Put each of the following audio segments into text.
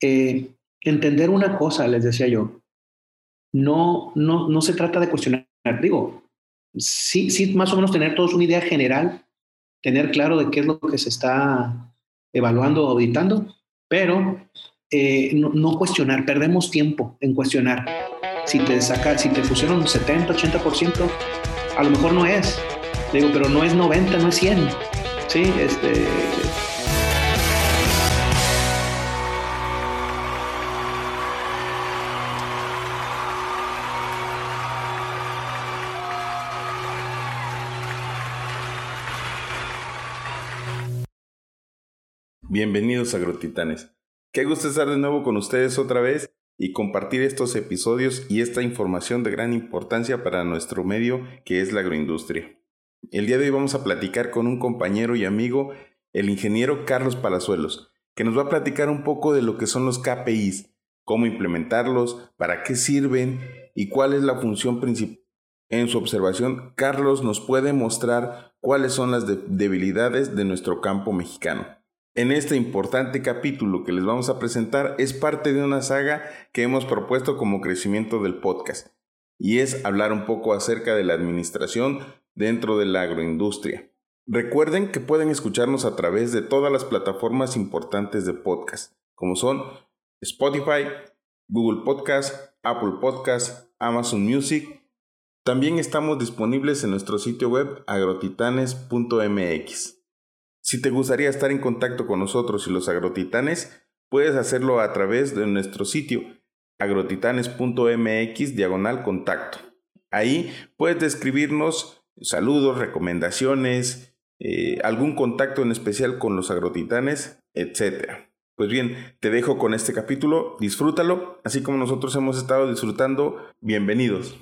eh, entender una cosa, les decía yo, no, no, no se trata de cuestionar, digo, sí, sí, más o menos tener todos una idea general, tener claro de qué es lo que se está evaluando auditando, pero eh, no, cuestionar, perdemos tiempo en cuestionar. Si te saca, si te un 70, 80%, a lo mejor no es, digo, pero no es 90, no es 100. Sí, este, Bienvenidos agrotitanes. Qué gusto estar de nuevo con ustedes otra vez y compartir estos episodios y esta información de gran importancia para nuestro medio que es la agroindustria. El día de hoy vamos a platicar con un compañero y amigo, el ingeniero Carlos Palazuelos, que nos va a platicar un poco de lo que son los KPIs, cómo implementarlos, para qué sirven y cuál es la función principal. En su observación, Carlos nos puede mostrar cuáles son las debilidades de nuestro campo mexicano. En este importante capítulo que les vamos a presentar es parte de una saga que hemos propuesto como crecimiento del podcast y es hablar un poco acerca de la administración dentro de la agroindustria. Recuerden que pueden escucharnos a través de todas las plataformas importantes de podcast, como son Spotify, Google Podcast, Apple Podcast, Amazon Music. También estamos disponibles en nuestro sitio web agrotitanes.mx. Si te gustaría estar en contacto con nosotros y los agrotitanes, puedes hacerlo a través de nuestro sitio agrotitanes.mx diagonal contacto. Ahí puedes describirnos saludos, recomendaciones, eh, algún contacto en especial con los agrotitanes, etc. Pues bien, te dejo con este capítulo, disfrútalo, así como nosotros hemos estado disfrutando. Bienvenidos.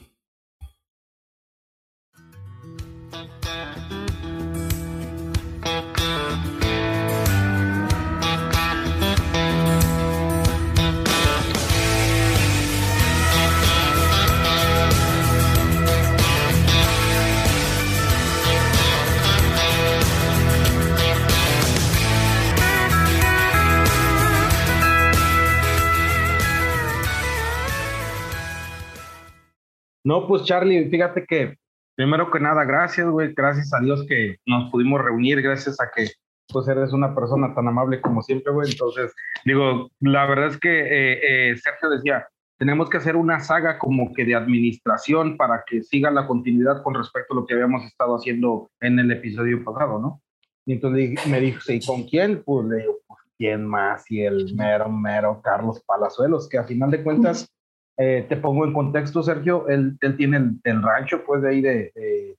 No, pues Charlie, fíjate que primero que nada, gracias, güey, gracias a Dios que nos pudimos reunir, gracias a que pues eres una persona tan amable como siempre, güey. Entonces, digo, la verdad es que eh, eh, Sergio decía, tenemos que hacer una saga como que de administración para que siga la continuidad con respecto a lo que habíamos estado haciendo en el episodio pasado, ¿no? Y entonces me dijo, ¿y con quién? Pues le digo, pues, ¿quién más? Y el mero, mero Carlos Palazuelos, que a final de cuentas eh, te pongo en contexto, Sergio, él, él tiene el, rancho pues de ahí de,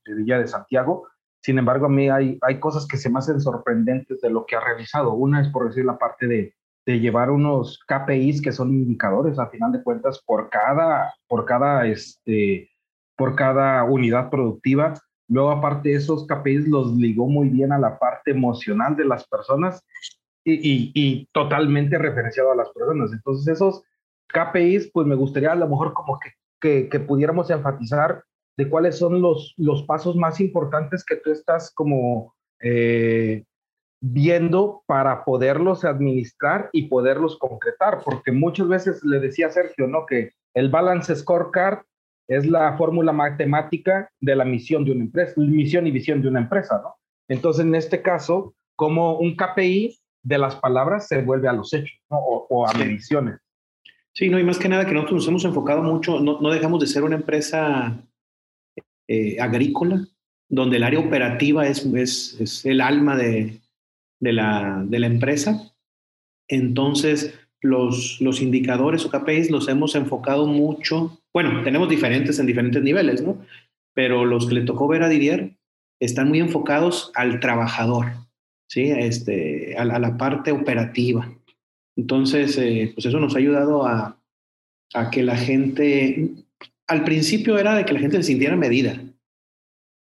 Villa de Santiago. Sin embargo, a mí hay, hay cosas que se me hacen sorprendentes de lo que ha realizado. Una es por decir la parte de, de llevar unos KPIs que son indicadores a final de cuentas por cada, por cada, este, por cada unidad productiva. Luego, aparte, esos KPIs los ligó muy bien a la parte emocional de las personas y, y, y totalmente referenciado a las personas. Entonces, esos KPIs, pues me gustaría a lo mejor como que, que, pudiéramos enfatizar de cuáles son los, los pasos más importantes que tú estás como eh, viendo para poderlos administrar y poderlos concretar, porque muchas veces le decía Sergio, ¿no? Que el balance scorecard es la fórmula matemática de la misión de una empresa, misión y visión de una empresa, ¿no? Entonces, en este caso, como un KPI de las palabras se vuelve a los hechos, ¿no? O, a mediciones. Sí, no, y más que nada que nosotros nos hemos enfocado mucho, no, no dejamos de ser una empresa eh, agrícola, donde el área operativa es, es, es el alma de, de, la, de la empresa. Entonces, los, los indicadores o KPIs los hemos enfocado mucho, bueno, tenemos diferentes en diferentes niveles, ¿no? Pero los que le tocó ver a Didier están muy enfocados al trabajador, ¿sí? Este, a, a la parte operativa. Entonces, eh, pues eso nos ha ayudado a, que la gente, al principio era de que la gente se sintiera medida,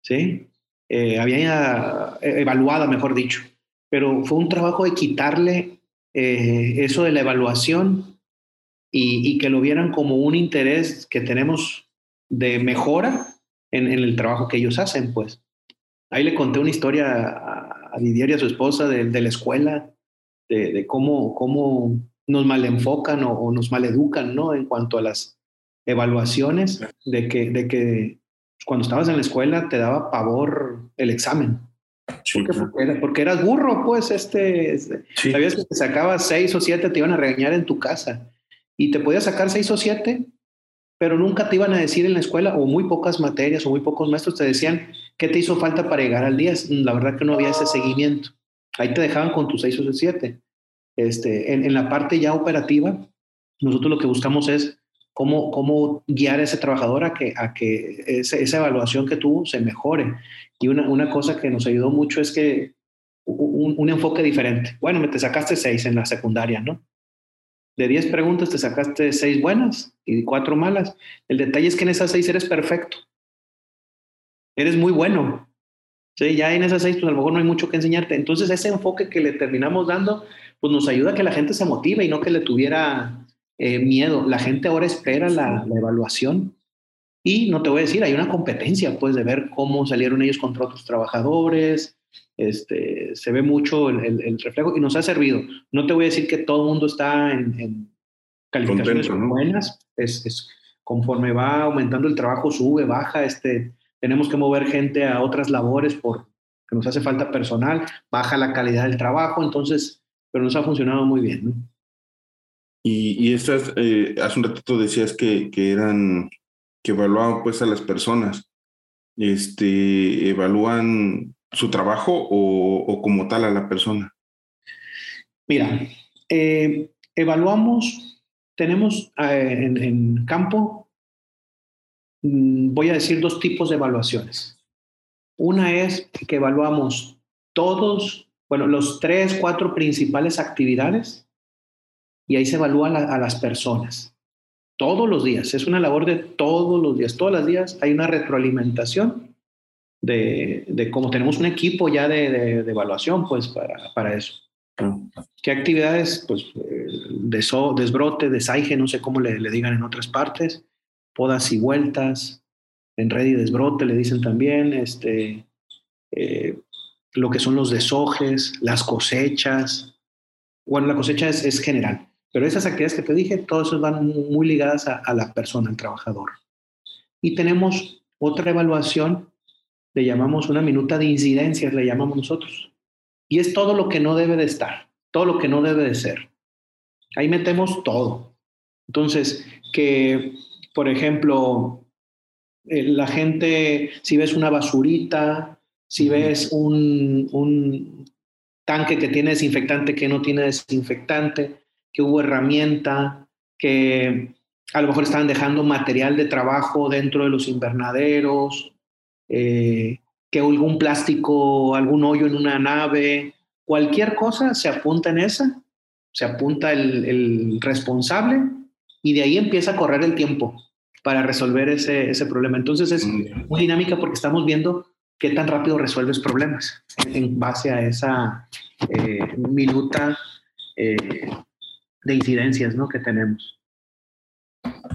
¿sí? Eh, había eh, evaluada, mejor dicho, pero fue un trabajo de quitarle eso de la evaluación y, que lo vieran como un interés que tenemos de mejora en, el trabajo que ellos hacen, pues. Ahí le conté una historia a, Didier y a su esposa de, de la escuela, de, cómo, cómo nos malenfocan o, o nos maleducan, ¿no? En cuanto a las evaluaciones, de que, de que cuando estabas en la escuela te daba pavor el examen. porque, eras burro, pues, este, este sabías que te sacabas seis o siete, te iban a regañar en tu casa y te podías sacar seis o siete, pero nunca te iban a decir en la escuela o muy pocas materias o muy pocos maestros te decían qué te hizo falta para llegar al 10. La verdad que no había ese seguimiento. Ahí te dejaban con tus seis o siete. Este, en, en la parte ya operativa, nosotros lo que buscamos es cómo, cómo guiar a ese trabajador a que, a que esa evaluación que tuvo se mejore. Y una, una cosa que nos ayudó mucho es que un, un, enfoque diferente. Bueno, me te sacaste seis en la secundaria, ¿no? De diez preguntas te sacaste seis buenas y cuatro malas. El detalle es que en esas seis eres perfecto. Eres muy bueno. Sí, ya en esas seis, pues a lo mejor no hay mucho que enseñarte. Entonces, ese enfoque que le terminamos dando, pues nos ayuda a que la gente se motive y no que le tuviera eh, miedo. La gente ahora espera la, evaluación y no te voy a decir, hay una competencia, pues, de ver cómo salieron ellos contra otros trabajadores. Este, se ve mucho el, reflejo y nos ha servido. No te voy a decir que todo el mundo está en, calificaciones buenas. Es, conforme va aumentando el trabajo, sube, baja. Este, tenemos que mover gente a otras labores porque nos hace falta personal, baja la calidad del trabajo. Entonces, pero nos ha funcionado muy bien. ¿no? Y, y estas, eh, hace un ratito decías que, que eran, que evaluaban pues a las personas. Este, ¿Evalúan su trabajo o, o como tal a la persona? Mira, eh, evaluamos, tenemos eh, en, en, campo, voy a decir dos tipos de evaluaciones. Una es que evaluamos todos, bueno, los tres, cuatro principales actividades y ahí se evalúa a las personas. Todos los días, es una labor de todos los días. Todos los días hay una retroalimentación de, de cómo tenemos un equipo ya de, de, evaluación, pues para, para eso. ¿Qué actividades? Pues eh, de desbrote, desaige, no sé cómo le, le, digan en otras partes, podas y vueltas, en red y desbrote le dicen también, este, eh, lo que son los desojes, las cosechas. Bueno, la cosecha es, es general. Pero esas actividades que te dije, todas van muy ligadas a, a la persona, al trabajador. Y tenemos otra evaluación, le llamamos una minuta de incidencias, le llamamos nosotros. Y es todo lo que no debe de estar, todo lo que no debe de ser. Ahí metemos todo. Entonces, que, por ejemplo, eh, la gente, si ves una basurita, si ves un, un tanque que tiene desinfectante que no tiene desinfectante, que hubo herramienta, que a lo mejor estaban dejando material de trabajo dentro de los invernaderos, eh, que algún plástico, algún hoyo en una nave, cualquier cosa se apunta en esa, se apunta el, el responsable y de ahí empieza a correr el tiempo para resolver ese, ese problema. Entonces es muy dinámica porque estamos viendo qué tan rápido resuelves problemas en base a esa eh, minuta eh, de incidencias ¿no? que tenemos.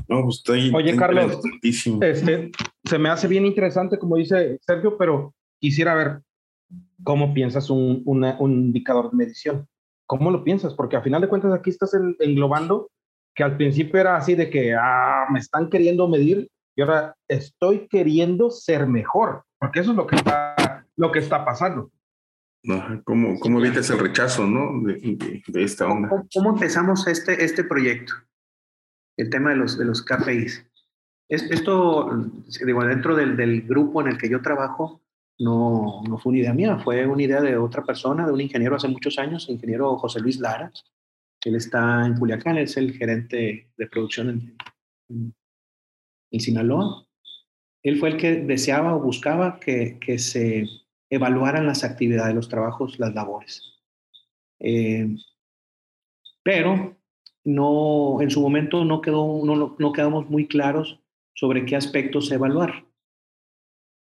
No, pues estoy, Oye, Carlos, este, se me hace bien interesante, como dice Sergio, pero quisiera ver cómo piensas un, una, un indicador de medición. ¿Cómo lo piensas? Porque a final de cuentas aquí estás englobando que al principio era así de que ah, me están queriendo medir y ahora estoy queriendo ser mejor, porque eso es lo que está, lo que está pasando. ¿Cómo, cómo evitas el rechazo ¿no? de, de, esta onda? ¿Cómo, ¿Cómo, empezamos este, este proyecto? El tema de los, de los KPIs. Esto, digo, dentro del, del grupo en el que yo trabajo, no, no fue una idea mía, fue una idea de otra persona, de un ingeniero hace muchos años, el ingeniero José Luis Lara. Él está en Culiacán, es el gerente de producción en, en, Sinaloa. Él fue el que deseaba o buscaba que, que se evaluaran las actividades, los trabajos, las labores. Eh, pero no, en su momento no, quedó, no, no quedamos muy claros sobre qué aspectos evaluar.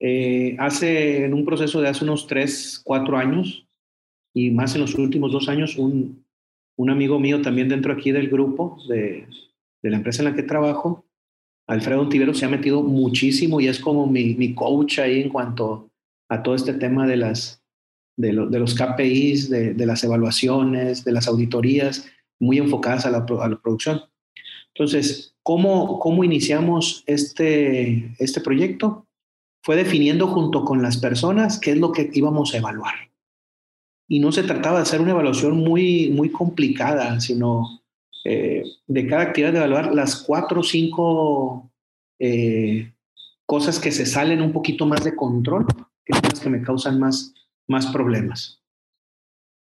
Eh, hace, en un proceso de hace unos tres, cuatro años, y más en los últimos dos años, un, un amigo mío también dentro aquí del grupo de, de la empresa en la que trabajo, Alfredo Tivero, se ha metido muchísimo y es como mi, mi coach ahí en cuanto a todo este tema de, las, de los KPIs, de, de, las evaluaciones, de las auditorías. muy enfocadas a la, a la producción. Entonces, ¿cómo, cómo iniciamos este, este proyecto? Fue definiendo junto con las personas qué es lo que íbamos a evaluar. Y no se trataba de hacer una evaluación muy, muy complicada, sino eh, de cada actividad de evaluar las cuatro o cinco eh, cosas que se salen un poquito más de control, que son las que me causan más, más problemas.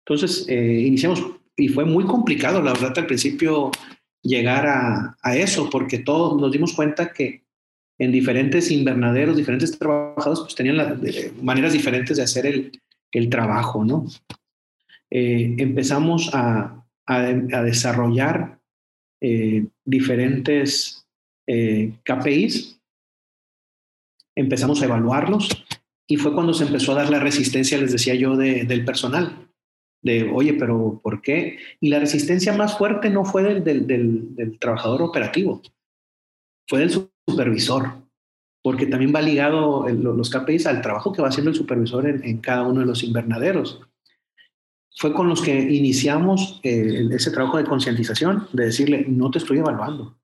Entonces, eh, iniciamos y fue muy complicado, la verdad, al principio llegar a, eso, porque todos nos dimos cuenta que en diferentes invernaderos, diferentes trabajadores, pues tenían maneras diferentes de hacer el, el trabajo, ¿no? Eh, empezamos a, a, desarrollar eh, diferentes eh, KPIs, empezamos a evaluarlos y fue cuando se empezó a dar la resistencia, les decía yo, de, del personal de, oye, pero ¿por qué? Y la resistencia más fuerte no fue del, del, del, del trabajador operativo, fue del supervisor, porque también va ligado los KPIs al trabajo que va haciendo el supervisor en, cada uno de los invernaderos. Fue con los que iniciamos eh, ese trabajo de concientización, de decirle, no te estoy evaluando,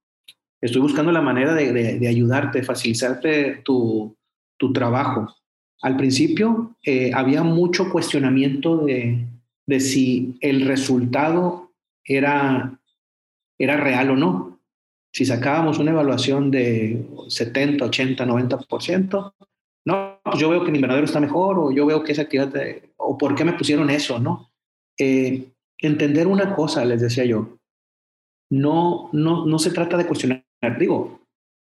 estoy buscando la manera de, de, de ayudarte, facilitarte tu, tu, trabajo. Al principio eh, había mucho cuestionamiento de, de si el resultado era, era real o no. Si sacábamos una evaluación de 70, 80, 90%, no, pues yo veo que mi invernadero está mejor o yo veo que esa actividad, de, o por qué me pusieron eso, ¿no? Eh, entender una cosa, les decía yo, no, no, no se trata de cuestionar, digo,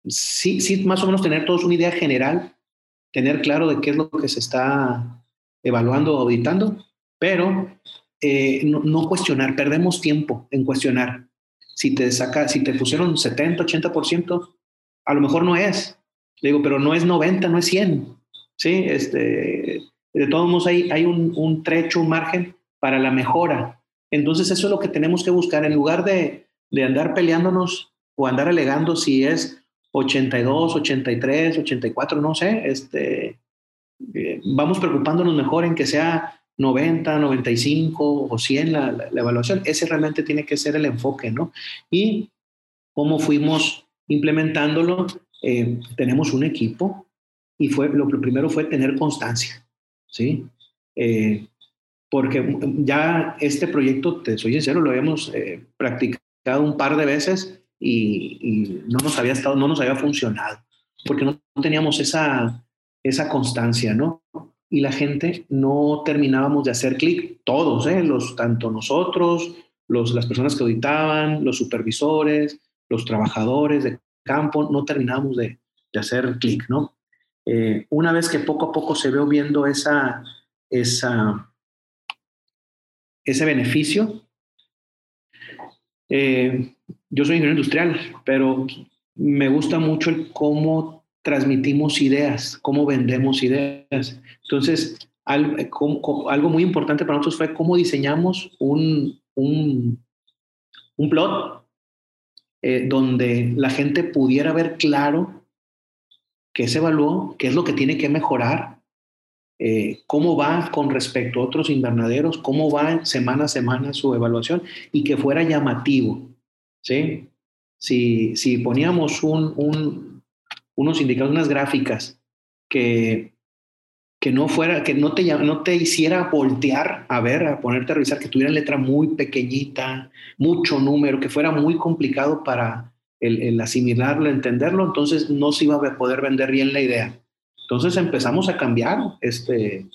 sí, sí, más o menos tener todos una idea general, tener claro de qué es lo que se está evaluando o auditando, pero eh, no, no, cuestionar, perdemos tiempo en cuestionar. Si te saca, si te pusieron 70, 80%, a lo mejor no es. Le digo, pero no es 90, no es 100. Sí, este, de todos modos hay, hay un, trecho, un margen para la mejora. Entonces eso es lo que tenemos que buscar en lugar de, de andar peleándonos o andar alegando si es 82, 83, 84, no sé, este, eh, vamos preocupándonos mejor en que sea 90, 95 o 100 la, la, la, evaluación. Ese realmente tiene que ser el enfoque, ¿no? Y cómo fuimos implementándolo, eh, tenemos un equipo y fue, lo primero fue tener constancia, ¿sí? Eh, porque ya este proyecto, te soy sincero, lo habíamos eh, practicado un par de veces y, y, no nos había estado, no nos había funcionado, porque no teníamos esa, esa constancia, ¿no? Y la gente no terminábamos de hacer clic, todos, ¿eh? los, tanto nosotros, los, las personas que auditaban, los supervisores, los trabajadores de campo, no terminábamos de, de hacer clic, ¿no? Eh, una vez que poco a poco se ve viendo esa, esa, ese beneficio, eh, yo soy ingeniero industrial, pero me gusta mucho el cómo transmitimos ideas, cómo vendemos ideas. Entonces, algo, muy importante para nosotros fue cómo diseñamos un, un, un plot eh, donde la gente pudiera ver claro qué se evaluó, qué es lo que tiene que mejorar, eh, cómo va con respecto a otros invernaderos, cómo va semana a semana su evaluación y que fuera llamativo. ¿sí? Si, si poníamos un, un unos indicadores, unas gráficas que, que no fuera, que no te, no te hiciera voltear a ver, a ponerte a revisar, que tuviera letra muy pequeñita, mucho número, que fuera muy complicado para el, el asimilarlo, entenderlo, entonces no se iba a poder vender bien la idea. Entonces empezamos a cambiar, este,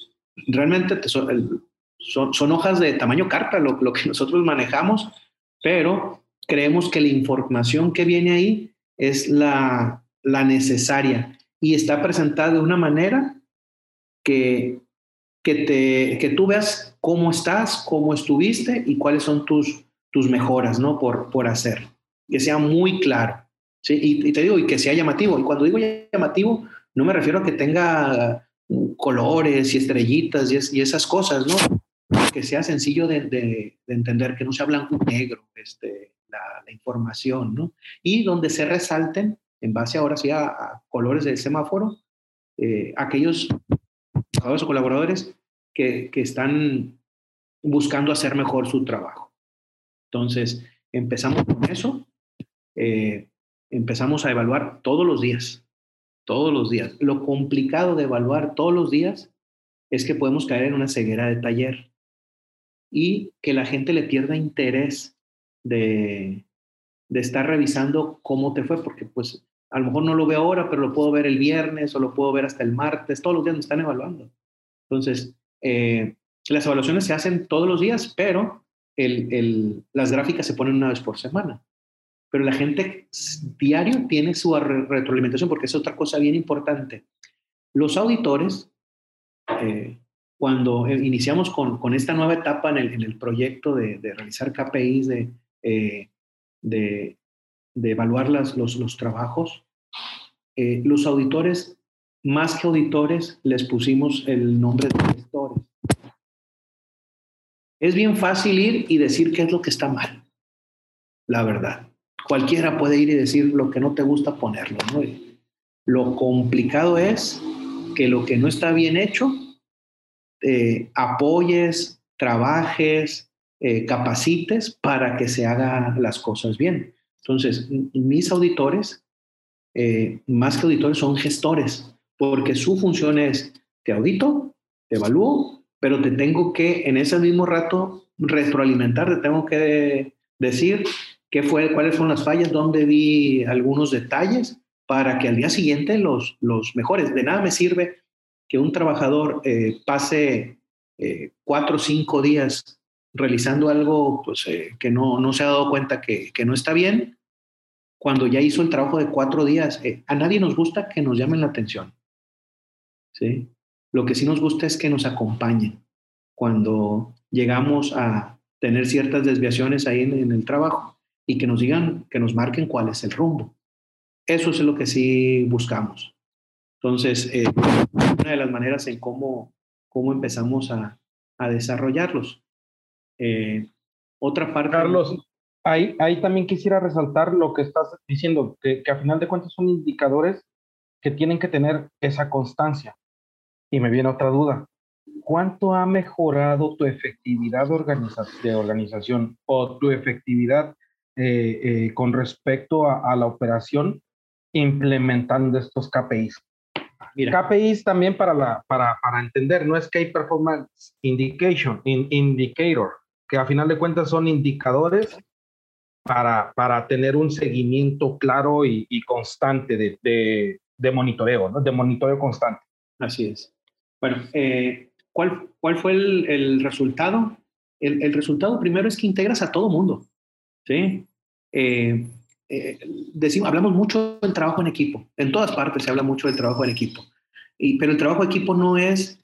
realmente te, son, son, son, hojas de tamaño carta lo, lo que nosotros manejamos, pero creemos que la información que viene ahí es la, la necesaria y está presentada de una manera que, que, te, que tú veas cómo estás, cómo estuviste y cuáles son tus, tus mejoras ¿no? por, por hacer. Que sea muy claro. ¿sí? Y, te digo, y que sea llamativo. Y cuando digo llamativo, no me refiero a que tenga colores y estrellitas y, es, y esas cosas, ¿no? Que sea sencillo de, de, de, entender, que no sea blanco y negro este, la, la información, ¿no? Y donde se resalten en base ahora sí a, colores del semáforo, eh, aquellos trabajadores o colaboradores que, que, están buscando hacer mejor su trabajo. Entonces, empezamos con eso, eh, empezamos a evaluar todos los días, todos los días. Lo complicado de evaluar todos los días es que podemos caer en una ceguera de taller y que la gente le pierda interés de, de estar revisando cómo te fue, porque pues a lo mejor no lo veo ahora, pero lo puedo ver el viernes o lo puedo ver hasta el martes, todos los días me están evaluando. Entonces, eh, las evaluaciones se hacen todos los días, pero el, el, las gráficas se ponen una vez por semana. Pero la gente diario tiene su retroalimentación, porque es otra cosa bien importante. Los auditores, eh, cuando iniciamos con, con, esta nueva etapa en el, en el proyecto de, de, realizar KPIs, de, eh, de, de evaluar las, los, los trabajos, eh, los auditores, más que auditores, les pusimos el nombre de gestores. Es bien fácil ir y decir qué es lo que está mal, la verdad. Cualquiera puede ir y decir lo que no te gusta ponerlo. ¿no? Lo complicado es que lo que no está bien hecho, apoyes, trabajes, eh, capacites para que se hagan las cosas bien. Entonces, mis auditores, eh, más que auditores, son gestores, porque su función es, te audito, te evalúo, pero te tengo que, en ese mismo rato, retroalimentar, te tengo que decir qué fue, cuáles son las fallas, dónde vi algunos detalles, para que al día siguiente los, los mejores. De nada me sirve que un trabajador eh, pase eh, cuatro o cinco días realizando algo pues, eh, que no, no, se ha dado cuenta que, que, no está bien, cuando ya hizo el trabajo de cuatro días, eh, a nadie nos gusta que nos llamen la atención. ¿sí? Lo que sí nos gusta es que nos acompañen cuando llegamos a tener ciertas desviaciones ahí en, el trabajo y que nos digan, que nos marquen cuál es el rumbo. Eso es lo que sí buscamos. Entonces, eh, una de las maneras en cómo, cómo empezamos a, a desarrollarlos. Eh, otra parte. Carlos, ahí, ahí también quisiera resaltar lo que estás diciendo, que, que a final de cuentas son indicadores que tienen que tener esa constancia. Y me viene otra duda. ¿Cuánto ha mejorado tu efectividad organiza de organización o tu efectividad eh, eh, con respecto a, a, la operación implementando estos KPIs? Mira. KPIs también para, la, para, para entender, no es Key Performance Indication, in, Indicator, que a final de cuentas son indicadores para, para tener un seguimiento claro y, constante de, de, monitoreo, ¿no? de monitoreo constante. Así es. Bueno, eh, ¿cuál, ¿cuál fue el, resultado? El, el, resultado primero es que integras a todo mundo. ¿sí? Eh, eh, decimos, hablamos mucho del trabajo en equipo. En todas partes se habla mucho del trabajo en equipo. Y, pero el trabajo en equipo no es,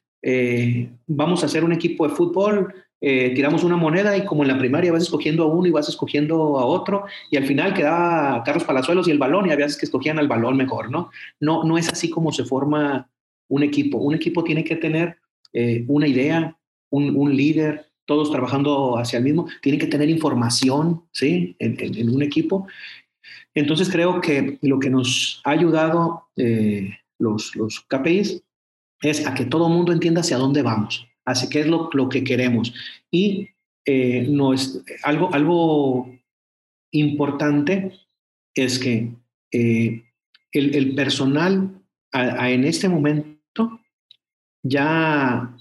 vamos a hacer un equipo de fútbol, eh, tiramos una moneda y como en la primaria vas escogiendo a uno y vas escogiendo a otro y al final quedaba Carlos Palazuelos y el balón y había veces que escogían al balón mejor, ¿no? No, no es así como se forma un equipo. Un equipo tiene que tener eh, una idea, un, un, líder, todos trabajando hacia el mismo, tienen que tener información, ¿sí? En un equipo. Entonces creo que lo que nos ha ayudado eh, los, los KPIs es a que todo el mundo entienda hacia dónde vamos. Así que es lo, lo que queremos. Y eh, no es, algo, algo importante es que eh, el, personal en este momento ya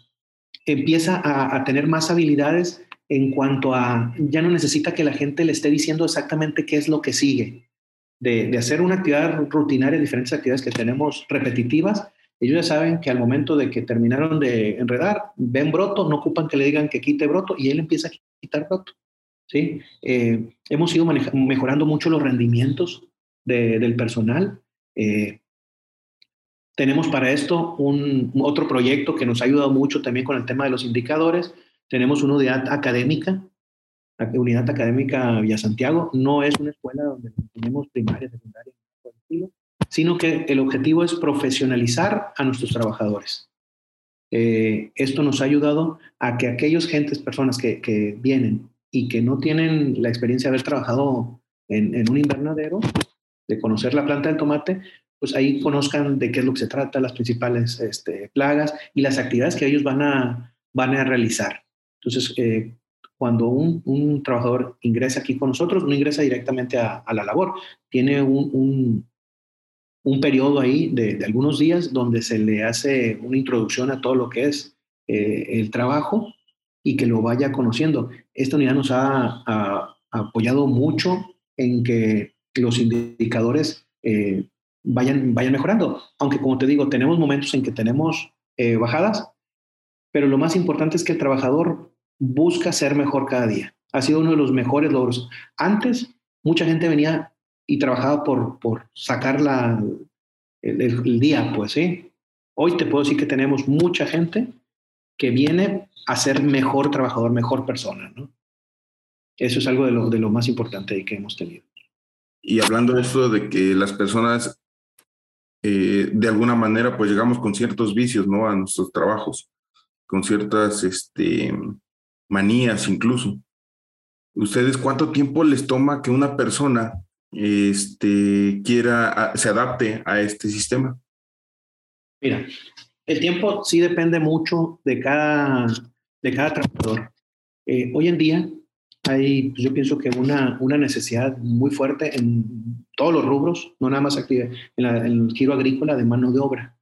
empieza a, a, tener más habilidades en cuanto a, ya no necesita que la gente le esté diciendo exactamente qué es lo que sigue. De, de hacer una actividad rutinaria, diferentes actividades que tenemos repetitivas, ellos ya saben que al momento de que terminaron de enredar, ven broto, no ocupan que le digan que quite broto y él empieza a quitar broto. ¿sí? Eh, hemos ido mejorando mucho los rendimientos de, del personal. Eh, tenemos para esto un, otro proyecto que nos ha ayudado mucho también con el tema de los indicadores. Tenemos una unidad académica, unidad académica Villa Santiago. No es una escuela donde tenemos primaria, secundaria, sino que el objetivo es profesionalizar a nuestros trabajadores. Eh, esto nos ha ayudado a que aquellos gentes, personas que, vienen y que no tienen la experiencia de haber trabajado en, un invernadero, de conocer la planta del tomate, pues ahí conozcan de qué es lo que se trata, las principales este, plagas y las actividades que ellos van a, van a realizar. Entonces, eh, cuando un, trabajador ingresa aquí con nosotros, no ingresa directamente a, la labor, tiene un, periodo ahí de, algunos días donde se le hace una introducción a todo lo que es eh, el trabajo y que lo vaya conociendo. Esta unidad nos ha, apoyado mucho en que los indicadores eh, vayan, vayan mejorando. Aunque, como te digo, tenemos momentos en que tenemos eh, bajadas, pero lo más importante es que el trabajador busca ser mejor cada día. Ha sido uno de los mejores logros. Antes, mucha gente venía y trabajaba por, por sacar el, día, pues sí. Hoy te puedo decir que tenemos mucha gente que viene a ser mejor trabajador, mejor persona, ¿no? Eso es algo de lo, de lo más importante que hemos tenido. Y hablando de esto de que las personas, eh, de alguna manera, pues llegamos con ciertos vicios, ¿no? A nuestros trabajos, con ciertas, este, manías incluso. ¿Ustedes cuánto tiempo les toma que una persona este, quiera, se adapte a este sistema? Mira, el tiempo sí depende mucho de cada, de cada trabajador. Eh, hoy en día hay, pues, yo pienso que una, una necesidad muy fuerte en todos los rubros, no nada más aquí, en, en el giro agrícola de mano de obra.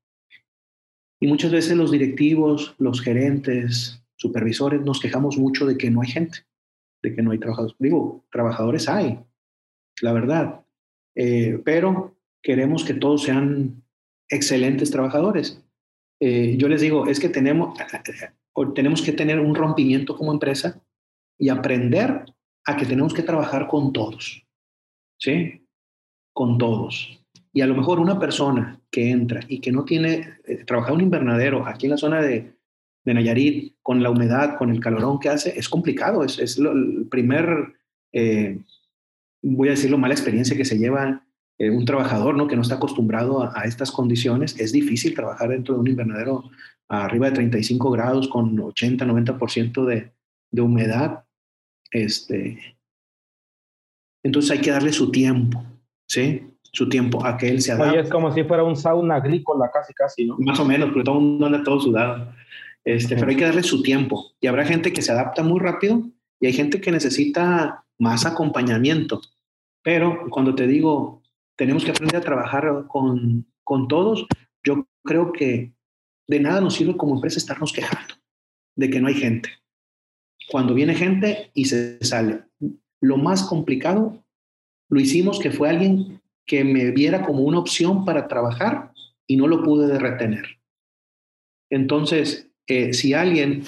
Y muchas veces los directivos, los gerentes, supervisores nos quejamos mucho de que no hay gente, de que no hay trabajadores. Digo, trabajadores hay, la verdad, eh, pero queremos que todos sean excelentes trabajadores. Eh, yo les digo, es que tenemos, tenemos que tener un rompimiento como empresa y aprender a que tenemos que trabajar con todos, ¿sí? Con todos. Y a lo mejor una persona que entra y que no tiene, eh, trabajar un invernadero aquí en la zona de, de Nayarit, con la humedad, con el calorón que hace, es complicado. Es, es el primer, eh, voy a decirlo, mala experiencia que se lleva eh, un trabajador ¿no? que no está acostumbrado a, estas condiciones. Es difícil trabajar dentro de un invernadero arriba de 35 grados con 80, 90% de, de humedad. Este, entonces hay que darle su tiempo, ¿sí? Su tiempo a que él se adapte. Oye, es como si fuera un sauna agrícola, casi, casi, ¿no? Más o menos, porque todo el mundo anda todo sudado. Este, pero hay que darle su tiempo. Y habrá gente que se adapta muy rápido y hay gente que necesita más acompañamiento. Pero cuando te digo, tenemos que aprender a trabajar con, con todos, yo creo que de nada nos sirve como empresa estarnos quejando de que no hay gente. Cuando viene gente y se sale. Lo más complicado lo hicimos que fue alguien que me viera como una opción para trabajar y no lo pude retener. Entonces, si alguien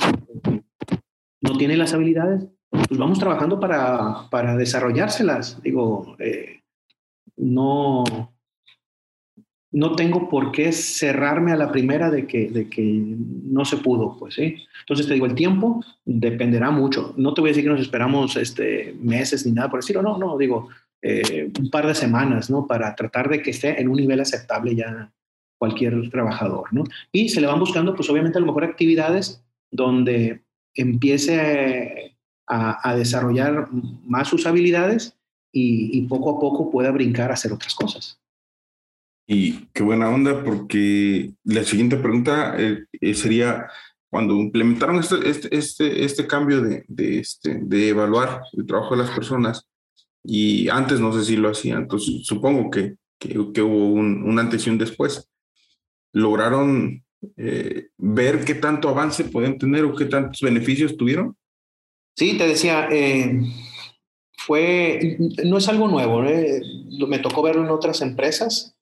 no tiene las habilidades, pues vamos trabajando para, para desarrollárselas. Digo, eh, no, no tengo por qué cerrarme a la primera de que, de que no se pudo, pues sí. Entonces te digo, el tiempo dependerá mucho. No te voy a decir que nos esperamos este, meses ni nada por decirlo, no, no, digo, eh, un par de semanas, ¿no? Para tratar de que esté en un nivel aceptable ya cualquier trabajador, ¿no? Y se le van buscando, pues obviamente a lo mejor actividades donde empiece a, desarrollar más sus habilidades y, poco a poco pueda brincar a hacer otras cosas. Y qué buena onda, porque la siguiente pregunta eh, eh, sería, cuando implementaron este, este, este, este cambio de, de, este, de evaluar el trabajo de las personas, y antes no sé si lo hacían, entonces supongo que, que, hubo un, un, antes y un después lograron eh, ver qué tanto avance pueden tener o qué tantos beneficios tuvieron? Sí, te decía, eh, fue, no es algo nuevo, ¿eh? me tocó verlo en otras empresas,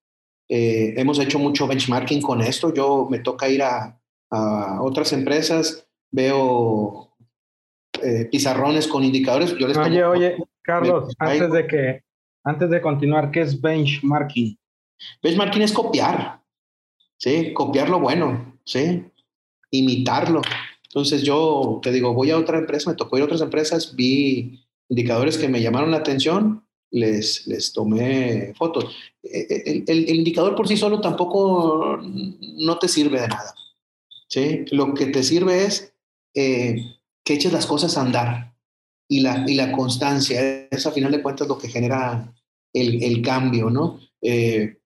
hemos hecho mucho benchmarking con esto, yo me toca ir a, a otras empresas, veo pizarrones con indicadores. Yo les oye, oye, Carlos, antes de que, antes de continuar, ¿qué es benchmarking? Benchmarking es copiar. ¿sí? Copiar lo bueno, ¿sí? Imitarlo. Entonces yo te digo, voy a otra empresa, me tocó ir a otras empresas, vi indicadores que me llamaron la atención, les, les tomé fotos. E, e, el, indicador por sí solo tampoco no te sirve de nada, ¿sí? Lo que te sirve es eh, que eches las cosas a andar y la, y la constancia. Es a final de cuentas lo que genera el, el cambio, ¿no? Eh,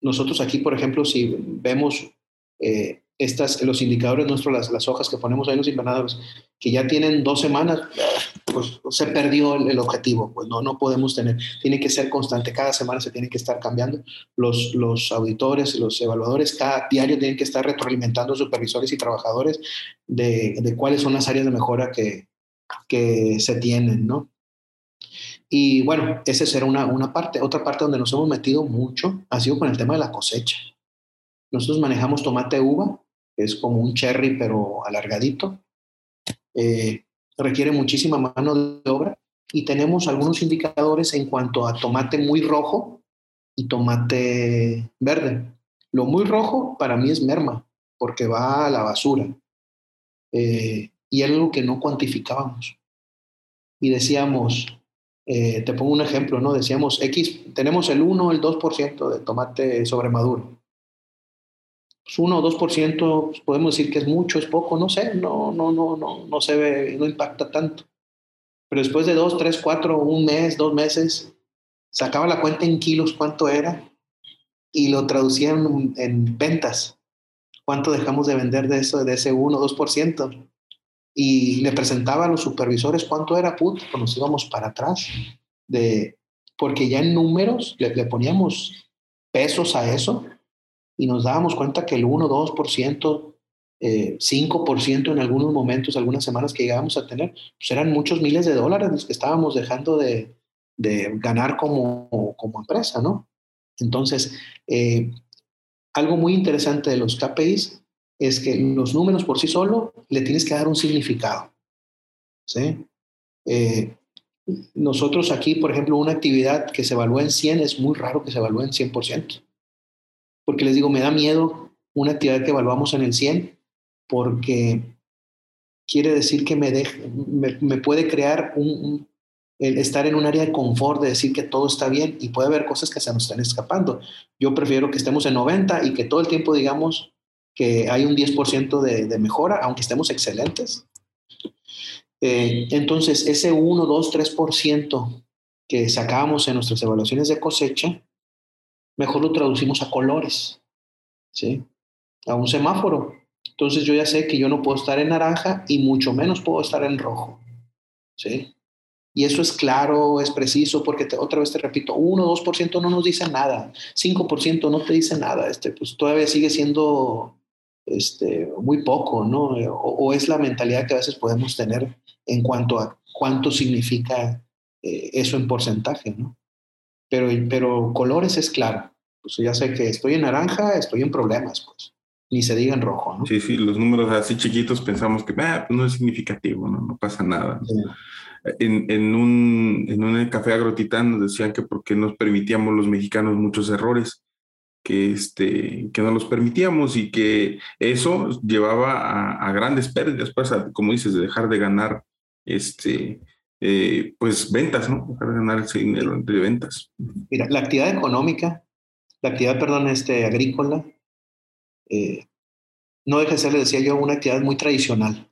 nosotros aquí, por ejemplo, si vemos eh, estas, los indicadores nuestros, las, las hojas que ponemos ahí en los invernadores, que ya tienen dos semanas, pues se perdió el, objetivo, pues no, no podemos tener, tiene que ser constante, cada semana se tiene que estar cambiando, los, los auditores los evaluadores cada diario tienen que estar retroalimentando supervisores y trabajadores de, de cuáles son las áreas de mejora que, que se tienen, ¿no? Y bueno, esa será una, una parte. Otra parte donde nos hemos metido mucho ha sido con el tema de la cosecha. Nosotros manejamos tomate uva, es como un cherry pero alargadito. Eh, requiere muchísima mano de obra y tenemos algunos indicadores en cuanto a tomate muy rojo y tomate verde. Lo muy rojo para mí es merma, porque va a la basura. Eh, y algo que no cuantificábamos. Y decíamos, eh, te pongo un ejemplo, ¿no? Decíamos, X, tenemos el 1 el 2% de tomate sobremaduro. Pues 1 o 2%, pues podemos decir que es mucho, es poco, no sé, no, no, no, no, no se ve, no impacta tanto. Pero después de 2, 3, 4, un mes, dos meses, sacaba la cuenta en kilos cuánto era y lo traducían en ventas. ¿Cuánto dejamos de vender de eso, de ese 1 o 2%? y le presentaba a los supervisores cuánto era, put, pues nos íbamos para atrás, de, porque ya en números le, poníamos pesos a eso y nos dábamos cuenta que el 1, 2%, eh, 5% en algunos momentos, algunas semanas que llegábamos a tener, pues eran muchos miles de dólares los que estábamos dejando de, de ganar como, como empresa, ¿no? Entonces, eh, algo muy interesante de los KPIs es que los números por sí solo le tienes que dar un significado. ¿sí? Eh, nosotros aquí, por ejemplo, una actividad que se evalúa en 100 es muy raro que se evalúe en 100%. Porque les digo, me da miedo una actividad que evaluamos en el 100 porque quiere decir que me, me, puede crear un, estar en un área de confort, de decir que todo está bien y puede haber cosas que se nos están escapando. Yo prefiero que estemos en 90 y que todo el tiempo digamos, que hay un 10% de, de, mejora, aunque estemos excelentes. Eh, entonces, ese 1, 2, 3% que sacamos en nuestras evaluaciones de cosecha, mejor lo traducimos a colores, ¿sí? A un semáforo. Entonces yo ya sé que yo no puedo estar en naranja y mucho menos puedo estar en rojo, ¿sí? Y eso es claro, es preciso, porque otra vez te repito, 1 2% no nos dice nada, 5% no te dice nada, este, pues todavía sigue siendo este, muy poco, ¿no? O, es la mentalidad que a veces podemos tener en cuanto a cuánto significa eh, eso en porcentaje, ¿no? Pero, pero colores es claro. Pues ya sé que estoy en naranja, estoy en problemas, pues. Ni se diga en rojo, ¿no? Sí, sí, los números así chiquitos pensamos que ah, pues no es significativo, ¿no? No pasa nada. En, en, un, en un café agrotitán nos decían que porque nos permitíamos los mexicanos muchos errores que, este, que no los permitíamos y que eso llevaba a, grandes pérdidas, pues, como dices, de dejar de ganar este, eh, pues ventas, ¿no? De ganar ese dinero de ventas. Mira, la actividad económica, la actividad, perdón, este, agrícola, eh, no deja de ser, le decía yo, una actividad muy tradicional.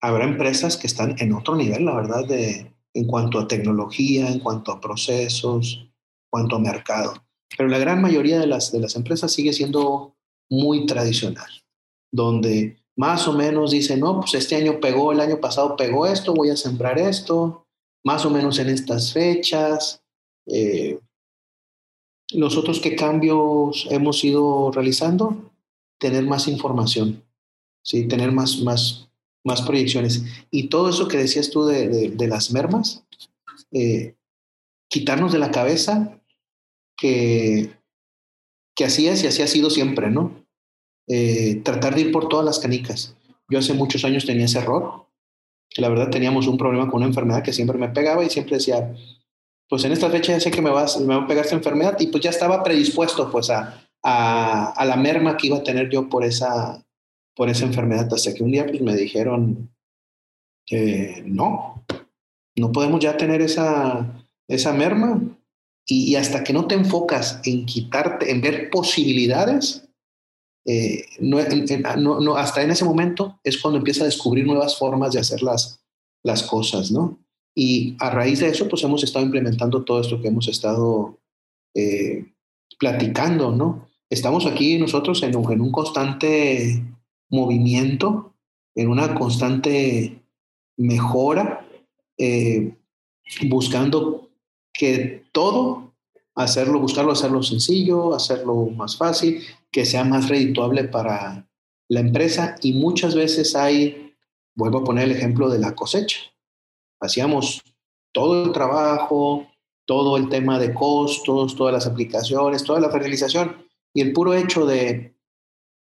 Habrá empresas que están en otro nivel, la verdad, de, en cuanto a tecnología, en cuanto a procesos, en cuanto a mercado pero la gran mayoría de las, de las empresas sigue siendo muy tradicional, donde más o menos dicen, no, pues este año pegó, el año pasado pegó esto, voy a sembrar esto, más o menos en estas fechas. Eh, qué cambios hemos ido realizando? Tener más información, ¿sí? tener más, más, más proyecciones. Y todo eso que decías tú de, de, las mermas, eh, quitarnos de la cabeza que, que así es y así ha sido siempre, ¿no? Eh, tratar de ir por todas las canicas. Yo hace muchos años tenía ese error. La verdad teníamos un problema con una enfermedad que siempre me pegaba y siempre decía, pues en esta fecha ya sé que me, vas, me va a pegar esta enfermedad y pues ya estaba predispuesto pues a, a, la merma que iba a tener yo por esa, por esa enfermedad. Hasta que un día pues me dijeron, que no, no podemos ya tener esa, esa merma. Y, hasta que no te enfocas en quitarte, en ver posibilidades, eh, no, no, hasta en ese momento es cuando empieza a descubrir nuevas formas de hacer las, las cosas, ¿no? Y a raíz de eso, pues hemos estado implementando todo esto que hemos estado eh, platicando, ¿no? Estamos aquí nosotros en un, en un constante movimiento, en una constante mejora, eh, buscando que todo, hacerlo, buscarlo, hacerlo sencillo, hacerlo más fácil, que sea más redituable para la empresa y muchas veces hay, vuelvo a poner el ejemplo de la cosecha. Hacíamos todo el trabajo, todo el tema de costos, todas las aplicaciones, toda la fertilización y el puro hecho de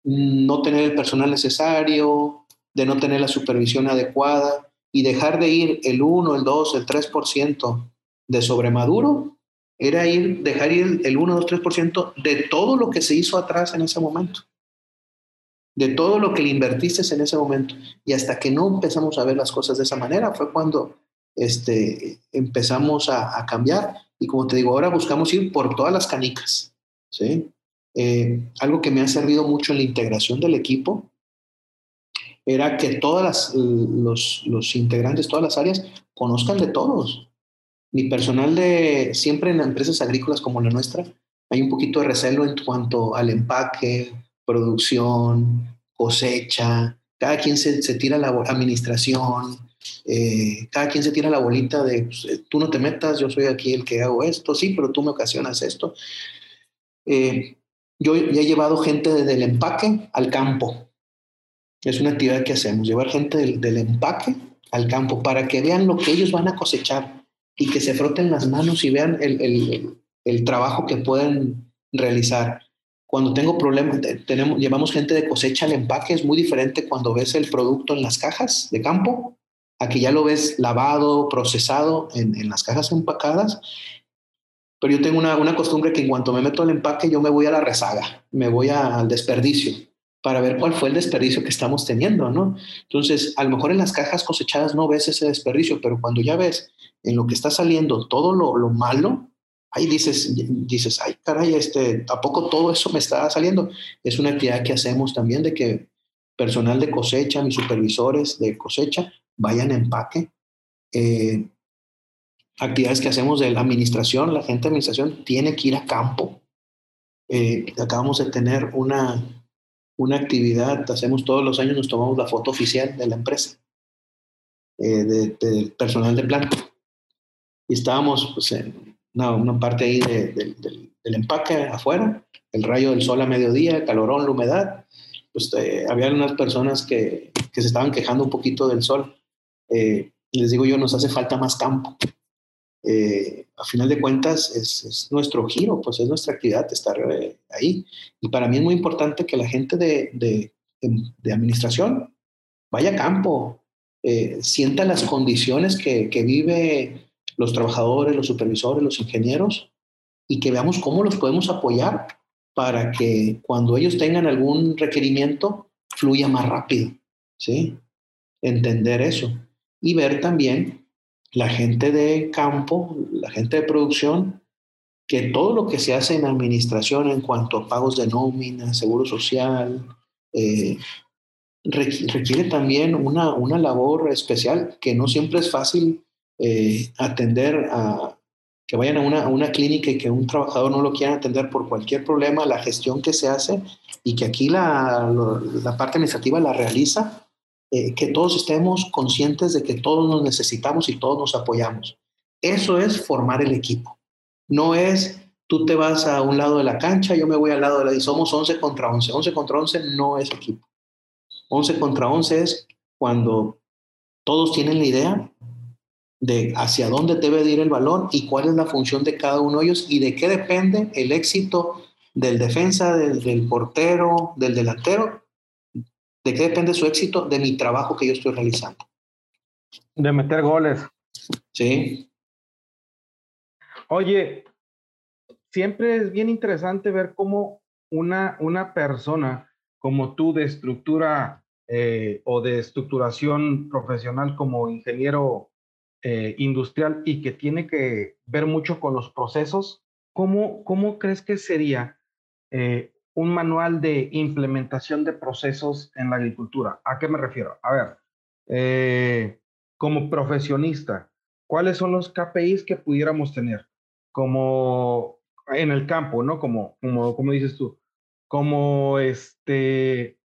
no tener el personal necesario, de no tener la supervisión adecuada y dejar de ir el 1, el 2, el 3% de sobremaduro, era ir, dejar ir el 1, 2, 3% de todo lo que se hizo atrás en ese momento, de todo lo que le invertiste en ese momento. Y hasta que no empezamos a ver las cosas de esa manera, fue cuando este, empezamos a, cambiar. Y como te digo, ahora buscamos ir por todas las canicas. ¿sí? Eh, algo que me ha servido mucho en la integración del equipo era que todas los, los integrantes, todas las áreas, conozcan de todos. Mi personal de siempre en empresas agrícolas como la nuestra, hay un poquito de recelo en cuanto al empaque, producción, cosecha, cada quien se, tira la administración, eh, cada quien se tira la bolita de pues, eh, tú no te metas, yo soy aquí el que hago esto, sí, pero tú me ocasionas esto. Eh, yo ya he llevado gente desde el empaque al campo. Es una actividad que hacemos, llevar gente del, empaque al campo para que vean lo que ellos van a cosechar y que se froten las manos y vean el, el trabajo que pueden realizar. Cuando tengo problemas, tenemos, llevamos gente de cosecha al empaque, es muy diferente cuando ves el producto en las cajas de campo Aquí ya lo ves lavado, procesado en, las cajas empacadas. Pero yo tengo una, una, costumbre que en cuanto me meto al empaque, yo me voy a la rezaga, me voy al desperdicio para ver cuál fue el desperdicio que estamos teniendo, ¿no? Entonces, a lo mejor en las cajas cosechadas no ves ese desperdicio, pero cuando ya ves en lo que está saliendo todo lo, lo malo, ahí dices, dices, ay, caray, este, ¿a poco todo eso me está saliendo? Es una actividad que hacemos también de que personal de cosecha, mis supervisores de cosecha, vayan a empaque. Eh, actividades que hacemos de la administración, la gente de administración tiene que ir a campo. Eh, acabamos de tener una, una actividad, hacemos todos los años, nos tomamos la foto oficial de la empresa, eh, del personal de planta. Y estábamos pues, en una, parte ahí del, del empaque afuera, el rayo del sol a mediodía, el calorón, la humedad. Pues había unas personas que, que se estaban quejando un poquito del sol eh, les digo yo, nos hace falta más campo. Eh, a final de cuentas es, nuestro giro, pues es nuestra actividad estar eh, ahí. Y para mí es muy importante que la gente de, de, administración vaya a campo, sienta las condiciones que, que vive los trabajadores, los supervisores, los ingenieros y que veamos cómo los podemos apoyar para que cuando ellos tengan algún requerimiento fluya más rápido, ¿sí? Entender eso y ver también la gente de campo, la gente de producción, que todo lo que se hace en administración en cuanto a pagos de nómina, seguro social, eh, requiere también una, una, labor especial que no siempre es fácil eh, atender a que vayan a una, una, clínica y que un trabajador no lo quiera atender por cualquier problema, la gestión que se hace y que aquí la, la parte administrativa la realiza eh, que todos estemos conscientes de que todos nos necesitamos y todos nos apoyamos. Eso es formar el equipo. No es tú te vas a un lado de la cancha, yo me voy al lado de la y somos 11 contra 11. 11 contra 11 no es equipo. 11 contra 11 es cuando todos tienen la idea de hacia dónde debe ir el balón y cuál es la función de cada uno de ellos y de qué depende el éxito del defensa, del portero, del delantero ¿De qué depende su éxito? De mi trabajo que yo estoy realizando. De meter goles. Sí. Oye, siempre es bien interesante ver cómo una, una persona como tú de estructura eh, o de estructuración profesional como ingeniero eh, industrial y que tiene que ver mucho con los procesos, ¿cómo, cómo crees que sería eh, un manual de implementación de procesos en la agricultura. ¿A qué me refiero? A ver, eh, como profesionista, ¿cuáles son los KPIs que pudiéramos tener? Como en el campo, ¿no? Como, como, como dices tú, como este,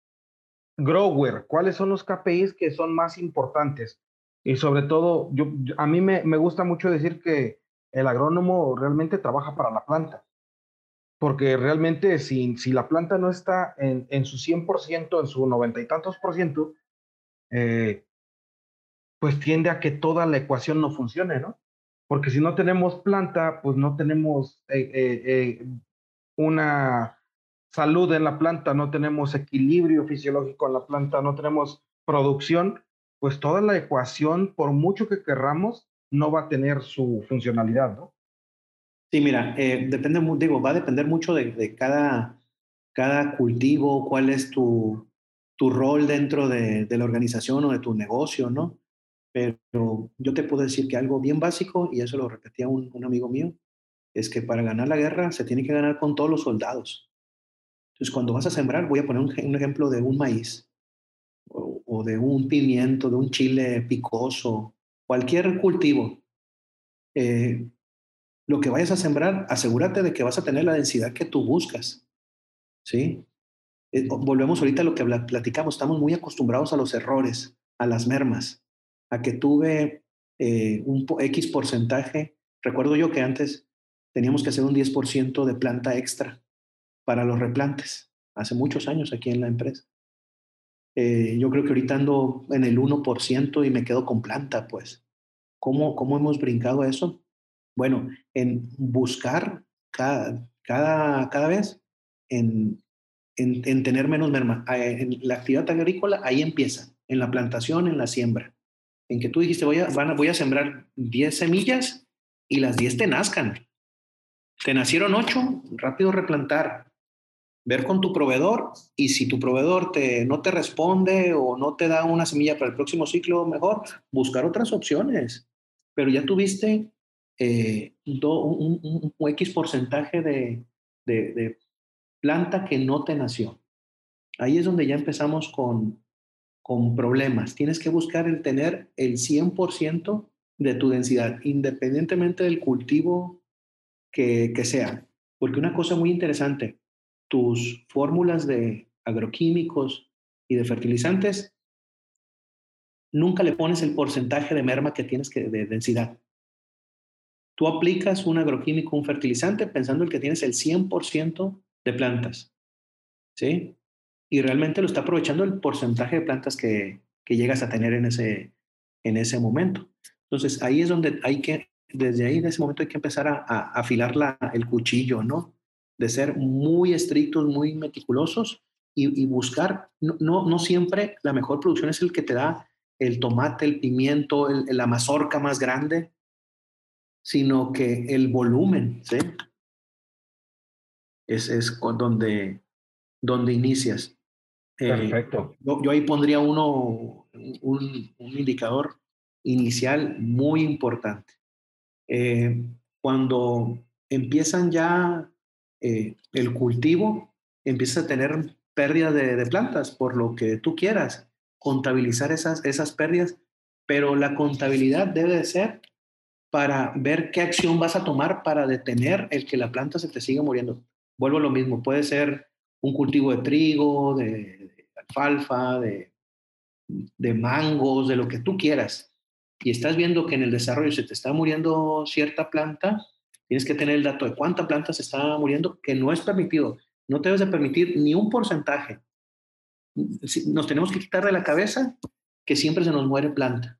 grower, cuáles son los KPIs que son más importantes. Y sobre todo, yo, a mí me, me gusta mucho decir que el agrónomo realmente trabaja para la planta porque realmente si, si la planta no está en, en su 100%, en su noventa y tantos por ciento, eh, pues tiende a que toda la ecuación no funcione, ¿no? Porque si no tenemos planta, pues no tenemos eh, eh, una salud en la planta, no tenemos equilibrio fisiológico en la planta, no tenemos producción, pues toda la ecuación, por mucho que querramos, no va a tener su funcionalidad, ¿no? Sí, mira, eh, depende, digo, va a depender mucho de, cada, cada cultivo, cuál es tu, tu rol dentro de, la organización o de tu negocio, ¿no? Pero yo te puedo decir que algo bien básico, y eso lo repetía un, amigo mío, es que para ganar la guerra se tiene que ganar con todos los soldados. Entonces, cuando vas a sembrar, voy a poner un, ejemplo de un maíz, de un pimiento, de un chile picoso, cualquier cultivo. Eh, lo que vayas a sembrar, asegúrate de que vas a tener la densidad que tú buscas. ¿Sí? Eh, volvemos ahorita a lo que platicamos, estamos muy acostumbrados a los errores, a las mermas, a que tuve eh, un X porcentaje. Recuerdo yo que antes teníamos que hacer un 10% de planta extra para los replantes, hace muchos años aquí en la empresa. Eh, yo creo que ahorita ando en el 1% y me quedo con planta, pues. ¿Cómo, ¿Cómo hemos brincado eso? Bueno, en buscar cada, cada, cada vez en, en, tener menos merma. En la actividad agrícola, ahí empieza, en la plantación, en la siembra. En que tú dijiste, voy a, voy a sembrar 10 semillas y las 10 te nazcan. Te nacieron 8, rápido replantar. Ver con tu proveedor y si tu proveedor te, no te responde o no te da una semilla para el próximo ciclo mejor, buscar otras opciones. Pero ya tuviste eh, un, X porcentaje de, de, planta que no te nació. Ahí es donde ya empezamos con, con problemas. Tienes que buscar el tener el 100% de tu densidad, independientemente del cultivo que sea. Porque una cosa muy interesante, tus fórmulas de agroquímicos y de fertilizantes, nunca le pones el porcentaje de merma que tienes de densidad. Tú aplicas un agroquímico, un fertilizante, pensando el que tienes el 100% de plantas. ¿Sí? Y realmente lo está aprovechando el porcentaje de plantas que, que llegas a tener en ese, en ese momento. Entonces, ahí es donde hay que, desde ahí, de ese momento, hay que empezar a, a afilar la, el cuchillo, ¿no? De ser muy estrictos, muy meticulosos y, y buscar, no, no, no, siempre la mejor producción es el que te da el tomate, el pimiento, el, la mazorca más grande, sino que el volumen, ¿sí? Es, es donde, donde inicias. Eh, Perfecto. yo, ahí pondría uno, un, indicador inicial muy importante. Eh, cuando empiezan ya eh, el cultivo, empiezas a tener pérdida de, de, plantas, por lo que tú quieras, contabilizar esas, esas pérdidas, pero la contabilidad debe de ser para ver qué acción vas a tomar para detener el que la planta se te siga muriendo. Vuelvo a lo mismo, puede ser un cultivo de trigo, de, alfalfa, de, de mangos, de lo que tú quieras, y estás viendo que en el desarrollo se te está muriendo cierta planta, tienes que tener el dato de cuánta planta se está muriendo, que no es permitido. No te debes de permitir ni un porcentaje. Nos tenemos que quitar de la cabeza que siempre se nos muere planta.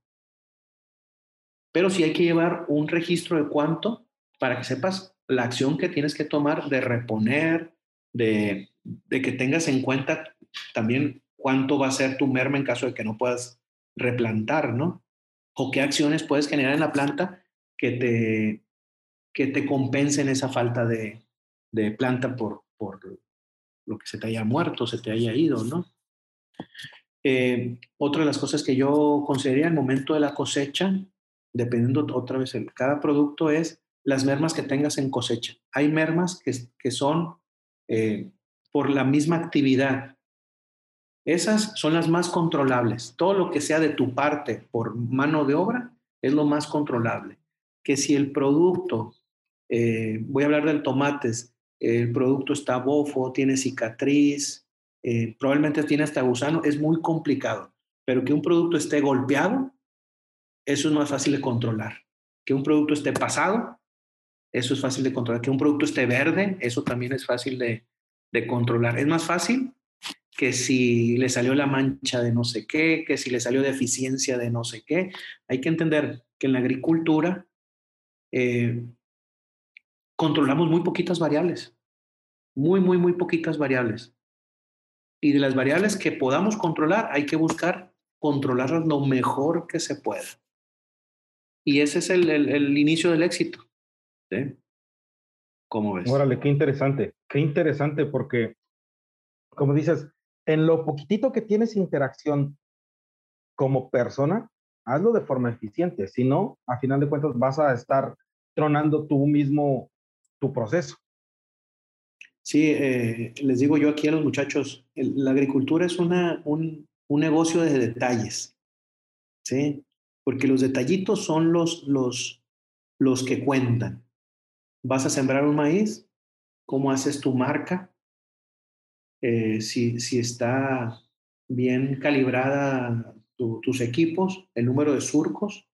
Pero sí hay que llevar un registro de cuánto para que sepas la acción que tienes que tomar de reponer, de, de que tengas en cuenta también cuánto va a ser tu merma en caso de que no puedas replantar, ¿no? O qué acciones puedes generar en la planta que te, que te compensen esa falta de, de planta por, por lo que se te haya muerto, se te haya ido, ¿no? Eh, otra de las cosas que yo consideraría el momento de la cosecha dependiendo otra vez, el, cada producto es las mermas que tengas en cosecha. Hay mermas que, que son eh, por la misma actividad. Esas son las más controlables. Todo lo que sea de tu parte por mano de obra es lo más controlable. Que si el producto, eh, voy a hablar del tomates, el producto está bofo, tiene cicatriz, eh, probablemente tiene hasta gusano, es muy complicado. Pero que un producto esté golpeado, eso es más fácil de controlar. Que un producto esté pasado, eso es fácil de controlar. Que un producto esté verde, eso también es fácil de, de controlar. Es más fácil que si le salió la mancha de no sé qué, que si le salió deficiencia de no sé qué. Hay que entender que en la agricultura eh, controlamos muy poquitas variables, muy, muy, muy poquitas variables. Y de las variables que podamos controlar, hay que buscar controlarlas lo mejor que se pueda. Y ese es el, el, inicio del éxito. ¿sí? ¿Cómo ves? Órale, qué interesante, qué interesante porque, como dices, en lo poquitito que tienes interacción como persona, hazlo de forma eficiente. Si no, a final de cuentas vas a estar tronando tú mismo tu proceso. Sí, eh, les digo yo aquí a los muchachos, la agricultura es una, un, un, negocio de detalles, ¿sí? Porque los detallitos son los, los, los que cuentan. Vas a sembrar un maíz, ¿cómo haces tu marca? Eh, si, si está bien calibrada tus equipos, el número de surcos,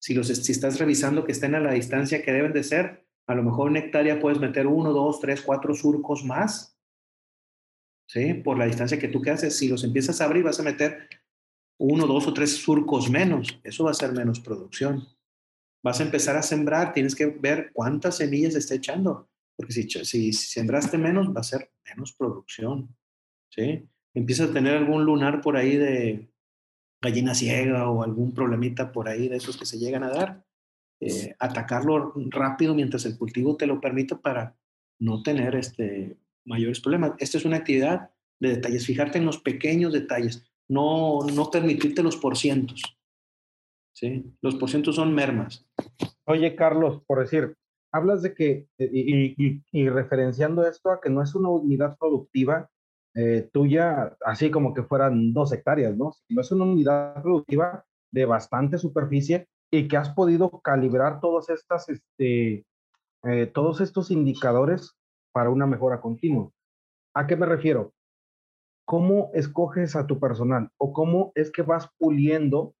si, los, si estás revisando que estén a la distancia que deben de ser, a lo mejor en hectárea puedes meter uno, dos, tres, cuatro surcos más, ¿sí? Por la distancia que tú que haces. Si los empiezas a abrir, vas a meter uno, dos o tres surcos menos. Eso va a ser menos producción. Vas a empezar a sembrar, tienes que ver cuántas semillas está echando. Porque si, si, sembraste menos, va a ser menos producción. ¿sí? Empiezas a tener algún lunar por ahí de gallina ciega o algún problemita por ahí de esos que se llegan a dar. Eh, atacarlo rápido mientras el cultivo te lo permite para no tener este, mayores problemas. Esta es una actividad de detalles, fijarte en los pequeños detalles, no, no permitirte los porcientos. ¿sí? Los porcientos son mermas. Oye, Carlos, por decir, hablas de que, eh, y, referenciando esto a que no es una unidad productiva eh, tuya, así como que fueran dos hectáreas, ¿no? No es una unidad productiva de bastante superficie y que has podido calibrar todas estas, este, eh, todos estos indicadores para una mejora continua. ¿A qué me refiero? ¿Cómo escoges a tu personal o cómo es que vas puliendo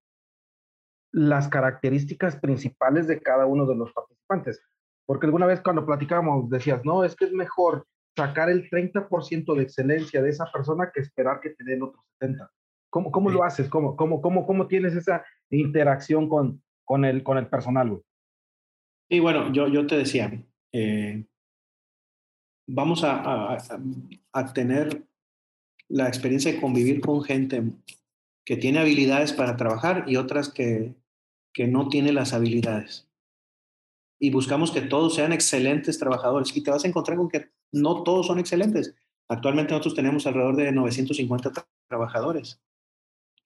las características principales de cada uno de los participantes? Porque alguna vez cuando platicábamos decías, no, es que es mejor sacar el 30% de excelencia de esa persona que esperar que te den otros 70%. ¿Cómo, cómo lo haces? ¿Cómo, cómo, cómo, cómo tienes esa interacción con, con, el, con el personal? Güey? Y bueno, yo, yo te decía, eh, vamos a, a, a, tener la experiencia de convivir con gente que tiene habilidades para trabajar y otras que, que no tiene las habilidades y buscamos que todos sean excelentes trabajadores y te vas a encontrar con que no todos son excelentes. Actualmente nosotros tenemos alrededor de 950 trabajadores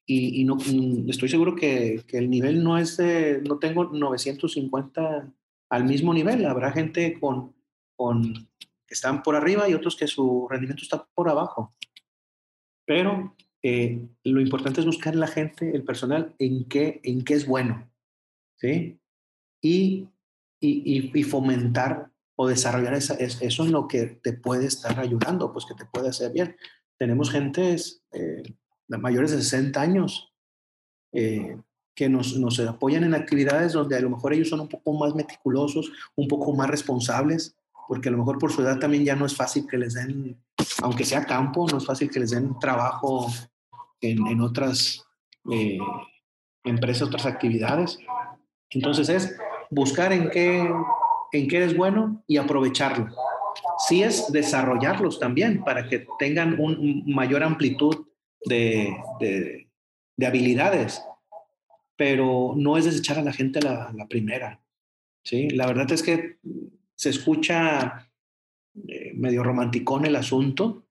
y, y no, mm, estoy seguro que, que, el nivel no es de, no tengo 950 al mismo nivel. Habrá gente con, con, que están por arriba y otros que su rendimiento está por abajo. Pero eh, lo importante es buscar la gente, el personal, en qué, en qué es bueno. ¿sí? Y y, y, fomentar o desarrollar esa, eso en lo que te puede estar ayudando, pues que te puede hacer bien. Tenemos gentes eh, mayores de 60 años eh, que nos, nos apoyan en actividades donde a lo mejor ellos son un poco más meticulosos, un poco más responsables, porque a lo mejor por su edad también ya no es fácil que les den, aunque sea campo, no es fácil que les den trabajo en, en otras eh, empresas, otras actividades. Entonces es buscar en qué, en qué eres bueno y aprovecharlo. Sí es desarrollarlos también para que tengan un, mayor amplitud de, de, habilidades, pero no es desechar a la gente la, primera. ¿sí? La verdad es que se escucha eh, medio romanticón el asunto,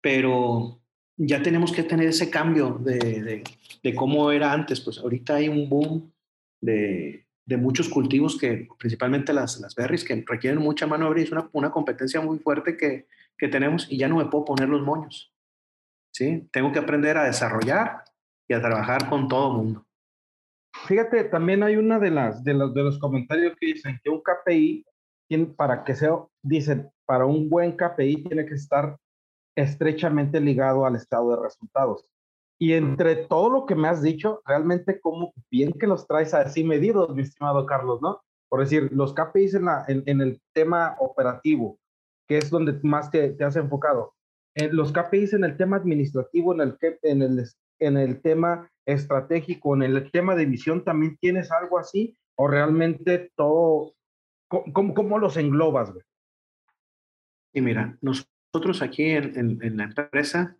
pero ya tenemos que tener ese cambio de, de, cómo era antes. Pues ahorita hay un boom de, de muchos cultivos que, principalmente las, las berries, que requieren mucha mano de obra es una, una competencia muy fuerte que, que, tenemos y ya no me puedo poner los moños. ¿Sí? Tengo que aprender a desarrollar y a trabajar con todo mundo. Fíjate, también hay una de las de los, de los comentarios que dicen que un KPI, para que sea, dicen, para un buen KPI tiene que estar estrechamente ligado al estado de resultados. Y entre todo lo que me has dicho, realmente como bien que los traes así medidos, mi estimado Carlos, ¿no? Por decir, los KPIs en, la, en, el tema operativo, que es donde más te, te has enfocado. En los KPIs en el tema administrativo, en el, en el, en el tema estratégico, en el tema de visión, ¿también tienes algo así? ¿O realmente todo, cómo, cómo los englobas, güey? Y mira, nosotros aquí en, en, la empresa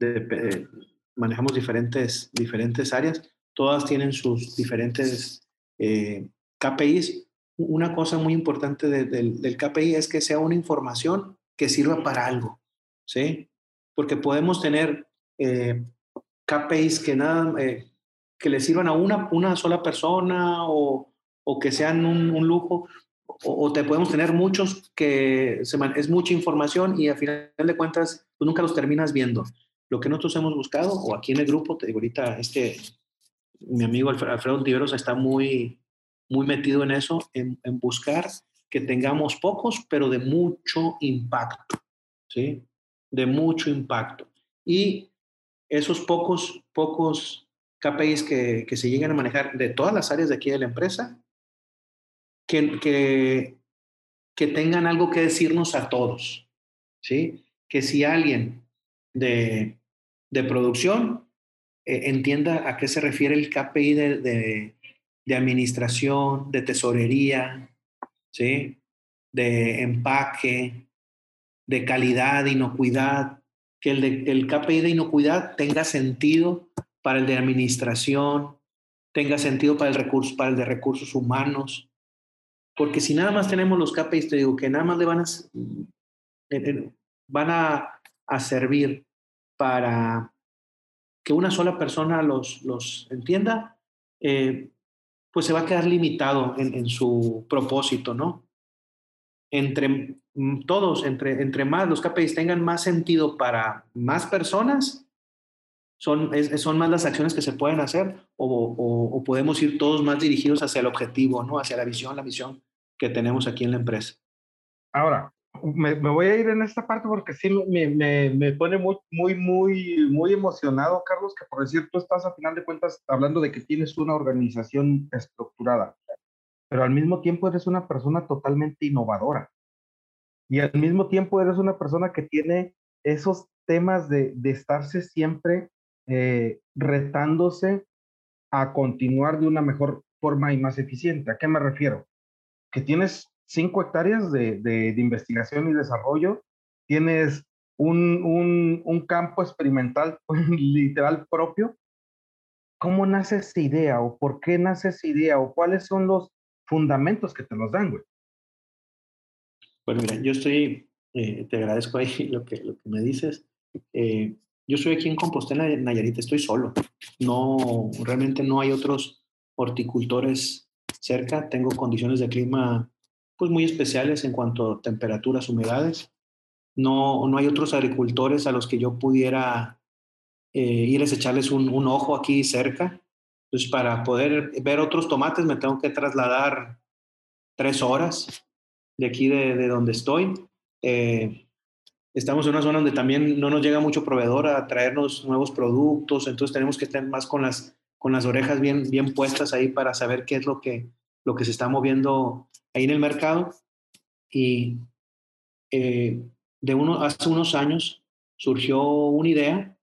de, manejamos diferentes, diferentes áreas, todas tienen sus diferentes eh, KPIs. Una cosa muy importante del KPI es que sea una información que sirva para algo, ¿sí? Porque podemos tener eh, KPIs que nada, eh, que le sirvan a una, una sola persona o, o que sean un, lujo, o, te podemos tener muchos que es mucha información y al final de cuentas tú nunca los terminas viendo. Lo que nosotros hemos buscado, o aquí en el grupo, te digo ahorita, es que mi amigo Alfredo Tiveros está muy, muy metido en eso, en, en, buscar que tengamos pocos, pero de mucho impacto, ¿sí? De mucho impacto. Y esos pocos, pocos KPIs que, que se llegan a manejar de todas las áreas de aquí de la empresa, que, que, que tengan algo que decirnos a todos, ¿sí? Que si alguien de, de producción eh, entienda a qué se refiere el KPI de, de, de, administración, de tesorería, ¿sí? de empaque, de calidad, de inocuidad, que el, de, el KPI de inocuidad tenga sentido para el de administración, tenga sentido para el, recurso, para el de recursos humanos, porque si nada más tenemos los KPIs, te digo que nada más le van a, van a, a servir para que una sola persona los, los entienda, eh, pues se va a quedar limitado en, en, su propósito, ¿no? Entre mm, todos, entre, entre más los KPIs tengan más sentido para más personas, son, son más las acciones que se pueden hacer o, o, podemos ir todos más dirigidos hacia el objetivo, ¿no? Hacia la visión, la misión que tenemos aquí en la empresa. Ahora, me, voy a ir en esta parte porque sí me, me, me, pone muy, muy, muy, muy emocionado, Carlos, que por decir, tú estás a final de cuentas hablando de que tienes una organización estructurada, pero al mismo tiempo eres una persona totalmente innovadora. Y al mismo tiempo eres una persona que tiene esos temas de, de estarse siempre eh, retándose a continuar de una mejor forma y más eficiente. ¿A qué me refiero? Que tienes cinco hectáreas de, de, investigación y desarrollo, tienes un, un, un campo experimental literal propio. ¿Cómo nace esa idea o por qué nace esa idea o cuáles son los fundamentos que te los dan, güey? Bueno, mira, yo estoy, eh, te agradezco ahí lo que, lo que me dices. Eh, yo estoy aquí en Compostela, Nayarit, estoy solo. No, realmente no hay otros horticultores cerca. Tengo condiciones de clima pues muy especiales en cuanto a temperaturas, humedades. No, no hay otros agricultores a los que yo pudiera eh, irles a echarles un, ojo aquí cerca. Entonces, para poder ver otros tomates me tengo que trasladar tres horas de aquí de, de donde estoy. Eh, estamos en una zona donde también no nos llega mucho proveedor a traernos nuevos productos, entonces tenemos que estar más con las, con las orejas bien, bien puestas ahí para saber qué es lo que, lo que se está moviendo ahí en el mercado y eh, de uno, hace unos años surgió una idea,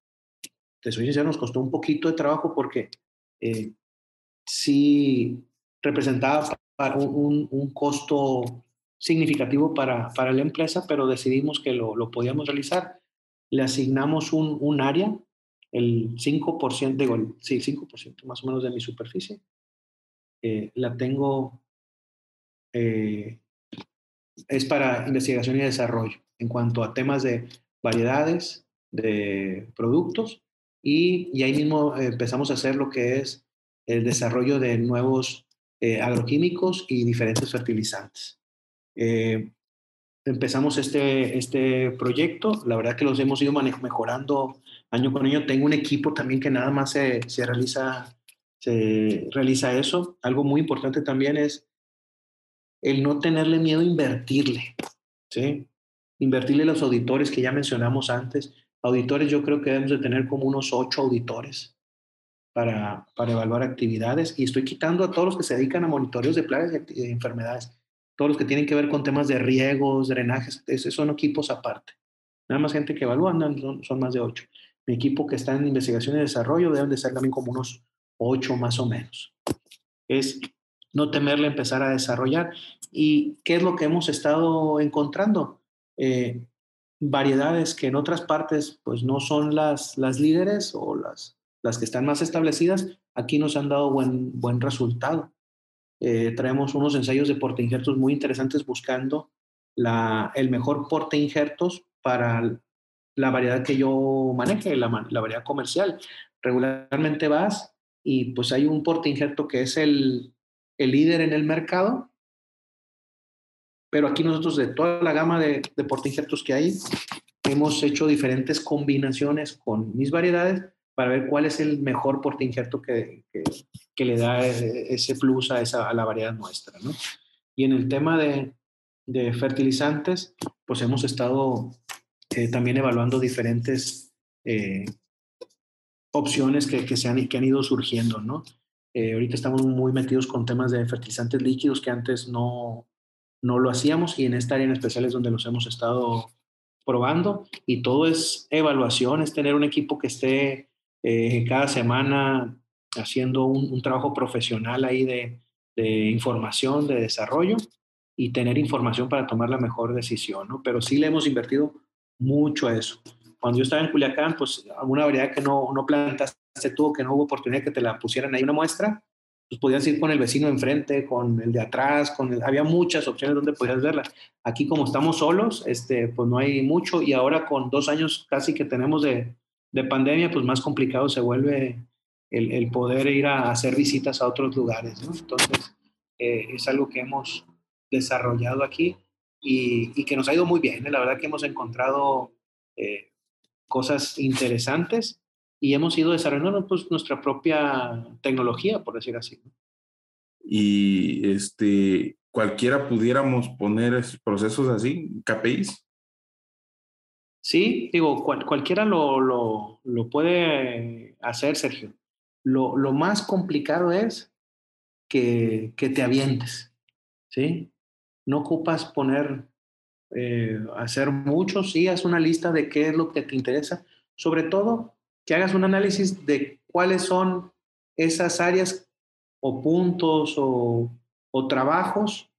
te soy sincero, nos costó un poquito de trabajo porque eh, sí representaba un, un, costo significativo para, para la empresa, pero decidimos que lo, lo podíamos realizar. Le asignamos un, un área, el 5%, digo, sí, 5% más o menos de mi superficie. Eh, la tengo eh, es para investigación y desarrollo en cuanto a temas de variedades, de productos y, y ahí mismo empezamos a hacer lo que es el desarrollo de nuevos eh, agroquímicos y diferentes fertilizantes. Eh, empezamos este, este proyecto, la verdad que los hemos ido mejorando año con año. Tengo un equipo también que nada más se, se realiza, se realiza eso. Algo muy importante también es el no tenerle miedo a invertirle, ¿sí? invertirle los auditores que ya mencionamos antes. Auditores yo creo que debemos de tener como unos ocho auditores para, para evaluar actividades y estoy quitando a todos los que se dedican a monitoreos de plagas y enfermedades, todos los que tienen que ver con temas de riegos, drenajes, esos son equipos aparte. Nada más gente que evalúa, son, son más de ocho. Mi equipo que está en investigación y desarrollo deben de ser también como unos ocho más o menos. Es no temerle empezar a desarrollar. ¿Y qué es lo que hemos estado encontrando? Eh, variedades que en otras partes pues no son las, las líderes o las, las que están más establecidas, aquí nos han dado buen, buen resultado. Eh, traemos unos ensayos de porte injertos muy interesantes buscando la, el mejor porte injertos para la variedad que yo maneje, la, la variedad comercial. Regularmente vas y pues hay un porte injerto que es el, el líder en el mercado, pero aquí nosotros de toda la gama de, de portainjertos que hay, hemos hecho diferentes combinaciones con mis variedades para ver cuál es el mejor portainjerto que, que, que, le da ese plus a, esa, a la variedad nuestra. ¿no? Y en el tema de, de fertilizantes, pues hemos estado eh, también evaluando diferentes eh, opciones que, que, se han, que han ido surgiendo, ¿no? Eh, ahorita estamos muy metidos con temas de fertilizantes líquidos que antes no, no lo hacíamos y en esta área en especial es donde los hemos estado probando y todo es evaluación, es tener un equipo que esté eh, cada semana haciendo un, trabajo profesional ahí de, información, de desarrollo y tener información para tomar la mejor decisión, ¿no? Pero sí le hemos invertido mucho a eso. Cuando yo estaba en Culiacán, pues alguna variedad que no, no plantaste tuvo que no hubo oportunidad que te la pusieran ahí una muestra, pues podías ir con el vecino enfrente, con el de atrás, con el, había muchas opciones donde podías verla. Aquí como estamos solos, este, pues no hay mucho y ahora con dos años casi que tenemos de, de pandemia, pues más complicado se vuelve el, el, poder ir a hacer visitas a otros lugares. ¿no? Entonces, eh, es algo que hemos desarrollado aquí y, y, que nos ha ido muy bien. ¿eh? La verdad que hemos encontrado eh, cosas interesantes y hemos ido desarrollando pues, nuestra propia tecnología, por decir así. Y este, cualquiera pudiéramos poner procesos así, KPIs. Sí, digo, cual, cualquiera lo, lo, lo, puede hacer, Sergio. Lo, lo más complicado es que, que, te avientes, ¿sí? No ocupas poner, eh, hacer mucho, sí, haz una lista de qué es lo que te interesa. Sobre todo, que hagas un análisis de cuáles son esas áreas o puntos o, trabajos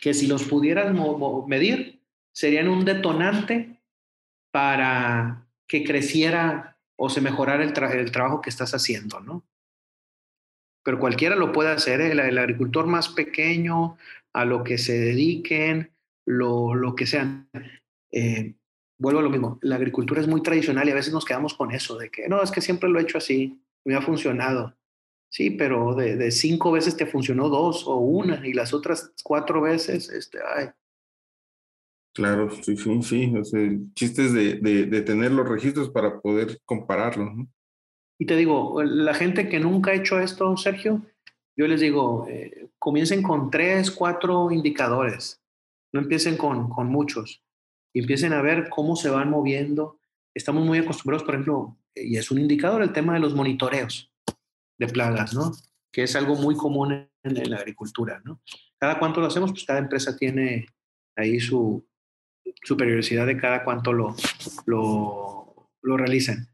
que si los pudieras medir serían un detonante para que creciera o se mejorara el, tra el trabajo que estás haciendo, ¿no? Pero cualquiera lo puede hacer, ¿eh? el, el, agricultor más pequeño, a lo que se dediquen, lo, lo que sean. Eh, vuelvo a lo mismo, la agricultura es muy tradicional y a veces nos quedamos con eso, de que no, es que siempre lo he hecho así, me ha funcionado. Sí, pero de, de cinco veces te funcionó dos o una y las otras cuatro veces, este, ay. Claro, sí, sí, sí. O sea, chistes de, de, de, tener los registros para poder compararlos. ¿no? Y te digo, la gente que nunca ha hecho esto, Sergio, yo les digo, eh, comiencen con tres, cuatro indicadores. No empiecen con, con muchos y empiecen a ver cómo se van moviendo. Estamos muy acostumbrados, por ejemplo, y es un indicador el tema de los monitoreos de plagas, ¿no? Que es algo muy común en, la agricultura, ¿no? Cada cuánto lo hacemos, pues cada empresa tiene ahí su, su periodicidad de cada cuánto lo, lo, lo realizan.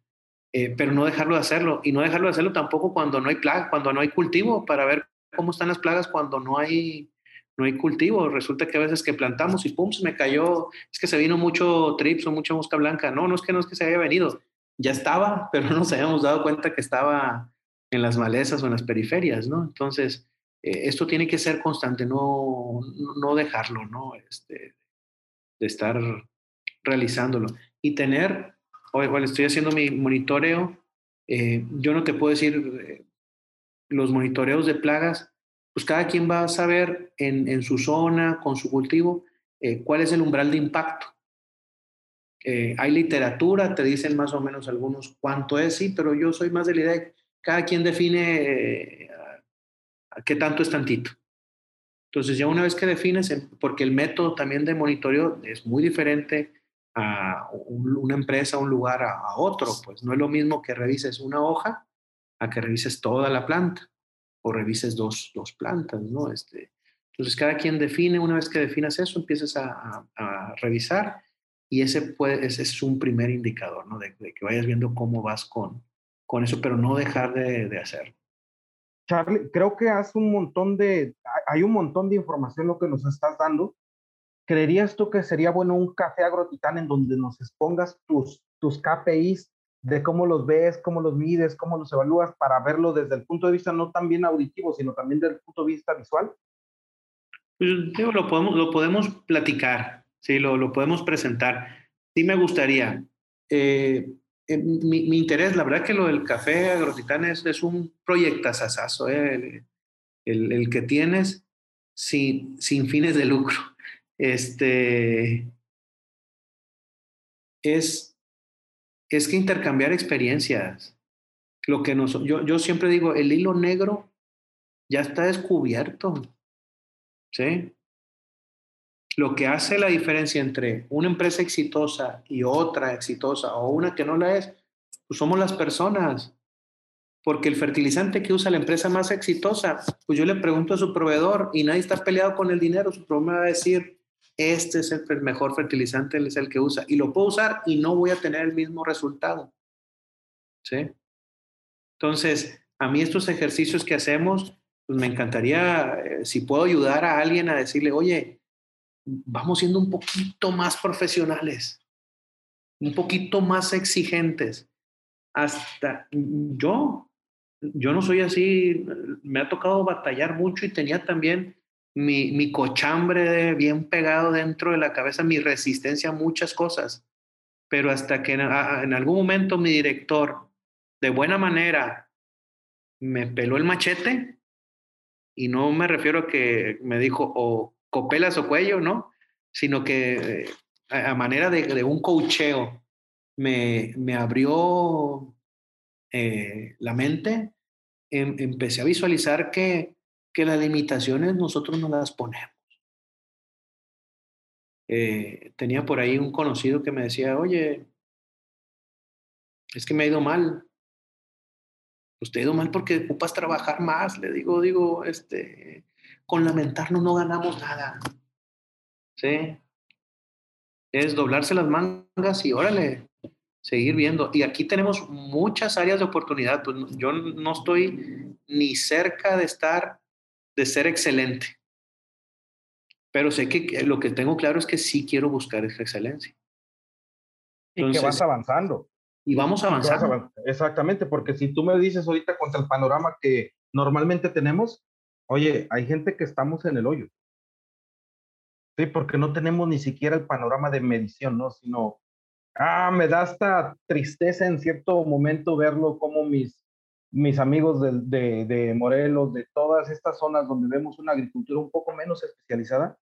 Eh, pero no dejarlo de hacerlo y no dejarlo de hacerlo tampoco cuando no hay plaga, cuando no hay cultivo, para ver cómo están las plagas cuando no hay no hay cultivo. Resulta que a veces que plantamos y pum, se me cayó, es que se vino mucho trips o mucha mosca blanca. No, no es que no es que se haya venido, ya estaba, pero no nos habíamos dado cuenta que estaba en las malezas o en las periferias, ¿no? Entonces, eh, esto tiene que ser constante, no, no dejarlo, ¿no? Este, de estar realizándolo. Y tener, oye, bueno, estoy haciendo mi monitoreo, eh, yo no te puedo decir eh, los monitoreos de plagas, pues cada quien va a saber en, en su zona, con su cultivo, eh, cuál es el umbral de impacto. Eh, hay literatura, te dicen más o menos algunos cuánto es, sí, pero yo soy más de la idea de cada quien define eh, qué tanto es tantito. Entonces ya una vez que defines, porque el método también de monitoreo es muy diferente a una empresa, un lugar, a, otro, pues no es lo mismo que revises una hoja a que revises toda la planta o revises dos, dos plantas, ¿no? Este, entonces cada quien define, una vez que definas eso, empiezas a, revisar y ese, puede, ese es un primer indicador, ¿no? De, que vayas viendo cómo vas con, con eso, pero no dejar de, de hacerlo. Charlie, creo que hace un montón de, hay un montón de información lo que nos estás dando. ¿Creerías tú que sería bueno un café agrotitán en donde nos expongas tus, tus KPIs de cómo los ves, cómo los mides, cómo los evalúas para verlo desde el punto de vista no también auditivo, sino también desde el punto de vista visual? Pues, lo podemos, lo podemos platicar, sí, lo, lo podemos presentar. Sí me gustaría. Eh, eh, mi, mi, interés, la verdad que lo del café agrotitán es, es un proyectazazazo, eh, el, el, que tienes sin, sin fines de lucro. Este, es, es que intercambiar experiencias. Lo que nos, yo, siempre digo, el hilo negro ya está descubierto. ¿Sí? Lo que hace la diferencia entre una empresa exitosa y otra exitosa o una que no la es, pues somos las personas. Porque el fertilizante que usa la empresa más exitosa, pues yo le pregunto a su proveedor y nadie está peleado con el dinero, su proveedor me va a decir, este es el mejor fertilizante, él es el que usa y lo puedo usar y no voy a tener el mismo resultado. ¿Sí? Entonces, a mí estos ejercicios que hacemos, pues me encantaría, eh, si puedo ayudar a alguien a decirle, oye, vamos siendo un poquito más profesionales, un poquito más exigentes. Hasta yo, yo no soy así, me ha tocado batallar mucho y tenía también mi, mi cochambre bien pegado dentro de la cabeza, mi resistencia a muchas cosas. Pero hasta que en, algún momento mi director, de buena manera, me peló el machete, y no me refiero a que me dijo, o copelas o cuello, ¿no? Sino que eh, a, manera de, un cocheo me, me abrió eh, la mente, em, empecé a visualizar que, que las limitaciones nosotros no las ponemos. Eh, tenía por ahí un conocido que me decía, oye, es que me ha ido mal. Usted ha ido mal porque ocupas trabajar más. Le digo, digo, este, con lamentarnos no ganamos nada. ¿Sí? Es doblarse las mangas y órale, seguir viendo. Y aquí tenemos muchas áreas de oportunidad. Pues yo no estoy ni cerca de estar, de ser excelente. Pero sé que lo que tengo claro es que sí quiero buscar esa excelencia. y que vas avanzando. Y vamos avanzando. Exactamente, porque si tú me dices ahorita contra el panorama que normalmente tenemos, Oye, hay gente que estamos en el hoyo. Sí, porque no tenemos ni siquiera el panorama de medición, ¿no? Sino, ah, me da hasta tristeza en cierto momento verlo como mis, mis amigos de, de, de Morelos, de todas estas zonas donde vemos una agricultura un poco menos especializada,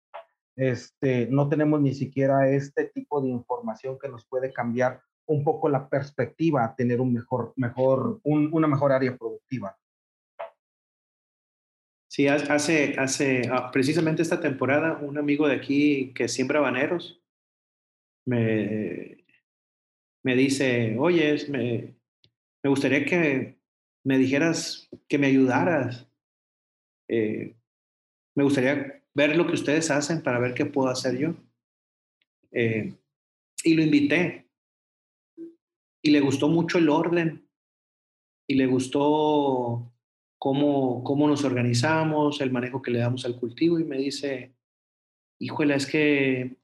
este, no tenemos ni siquiera este tipo de información que nos puede cambiar un poco la perspectiva a tener un mejor, mejor, un, una mejor área productiva. Sí, hace, hace ah, precisamente esta temporada, un amigo de aquí que siembra baneros me, me dice, oye, me, me gustaría que me dijeras, que me ayudaras. Eh, me gustaría ver lo que ustedes hacen para ver qué puedo hacer yo. Eh, y lo invité. Y le gustó mucho el orden. Y le gustó cómo, cómo nos organizamos, el manejo que le damos al cultivo y me dice, híjole, es que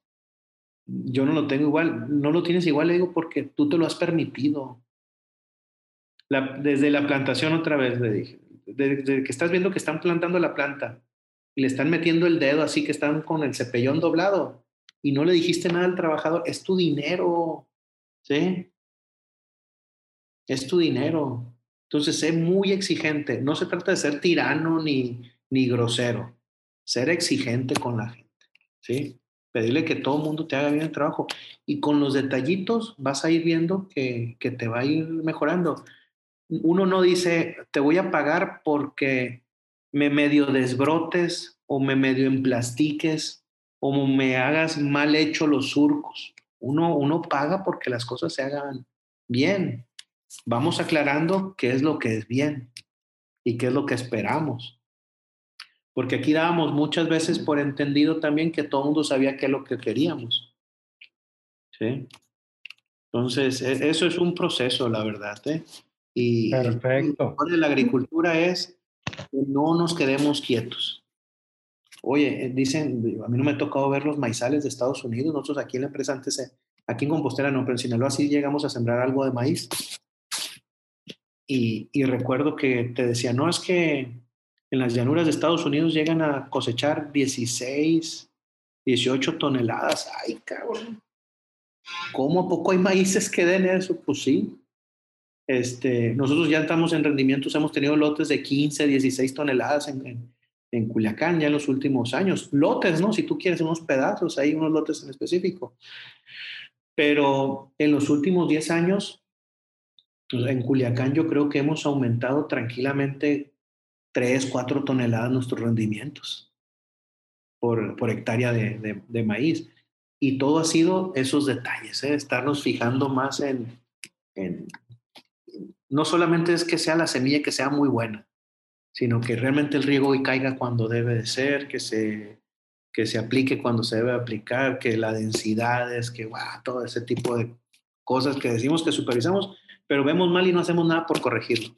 yo no lo tengo igual, no lo tienes igual, le digo, porque tú te lo has permitido. Desde la plantación otra vez, le dije, desde, que estás viendo que están plantando la planta y le están metiendo el dedo así que están con el cepellón doblado y no le dijiste nada al trabajador, es tu dinero, ¿sí? Es tu dinero. Entonces, sé muy exigente. No se trata de ser tirano ni, ni grosero. Ser exigente con la gente. ¿sí? Pedirle que todo el mundo te haga bien el trabajo. Y con los detallitos vas a ir viendo que, que te va a ir mejorando. Uno no dice, te voy a pagar porque me medio desbrotes o me medio emplastiques o me hagas mal hecho los surcos. Uno, uno paga porque las cosas se hagan bien. Vamos aclarando qué es lo que es bien y qué es lo que esperamos. Porque aquí dábamos muchas veces por entendido también que todo el mundo sabía qué es lo que queríamos. ¿Sí? Entonces, e, eso es un proceso, la verdad. ¿eh? Y Perfecto. Lo de la agricultura es que no nos quedemos quietos. Oye, eh, dicen, a mí no me ha tocado ver los maizales de Estados Unidos. Nosotros aquí en la empresa antes, eh, aquí en Compostela no, pero en Sinaloa sí llegamos a sembrar algo de maíz. Y, y recuerdo que te decía, no, es que en las llanuras de Estados Unidos llegan a cosechar 16, 18 toneladas. Ay, cabrón. ¿Cómo a poco hay maíces que den eso? Pues sí. Este, nosotros ya estamos en rendimientos, hemos tenido lotes de 15, 16 toneladas en, en, Culiacán ya en los últimos años. Lotes, ¿no? Si tú quieres unos pedazos, hay unos lotes en específico. Pero en los últimos 10 años, pues, en Culiacán yo creo que hemos aumentado tranquilamente 3, 4 toneladas nuestros rendimientos por, por hectárea de, de, maíz. Y todo ha sido esos detalles, ¿eh? estarnos fijando más en, en, no solamente es que sea la semilla que sea muy buena, sino que realmente el riego caiga cuando debe de ser, que se, que se aplique cuando se debe aplicar, que la densidad es, que wow, todo ese tipo de cosas que decimos que supervisamos, pero vemos mal y no hacemos nada por corregirlo.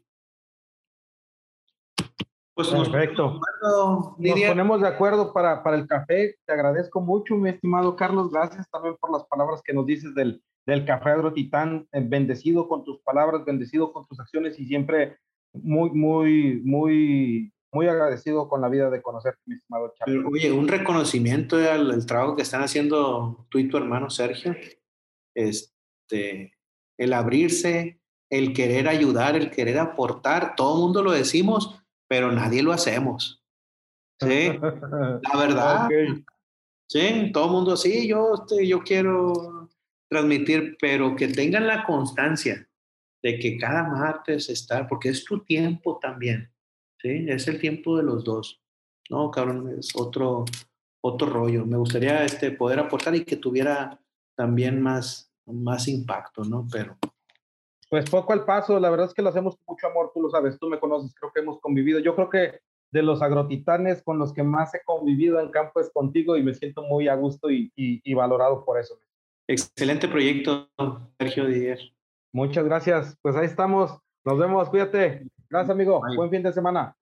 Pues Perfecto. Nos, ponemos de acuerdo para, para el café. Te agradezco mucho, mi estimado Carlos. Gracias también por las palabras que nos dices del, del Café Agrotitán. Eh, bendecido con tus palabras, bendecido con tus acciones y siempre muy, muy, muy, muy agradecido con la vida de conocer mi estimado Charlie. Oye, un reconocimiento al, trabajo que están haciendo tú y tu hermano Sergio. Este, el abrirse, el querer ayudar, el querer aportar, todo el mundo lo decimos pero nadie lo hacemos. Sí, la verdad. Sí, todo el mundo, sí, yo, este, yo quiero transmitir, pero que tengan la constancia de que cada martes está, porque es tu tiempo también, ¿sí? Es el tiempo de los dos. No, cabrón, es otro, otro rollo. Me gustaría este, poder aportar y que tuviera también más, más impacto, ¿no? Pero pues poco al paso, la verdad es que lo hacemos con mucho amor, tú lo sabes, tú me conoces, creo que hemos convivido. Yo creo que de los agrotitanes con los que más he convivido en campo es contigo y me siento muy a gusto y, valorado por eso. Excelente proyecto, Sergio Didier. Muchas gracias, pues ahí estamos, nos vemos, cuídate. Gracias, amigo. Buen fin de semana.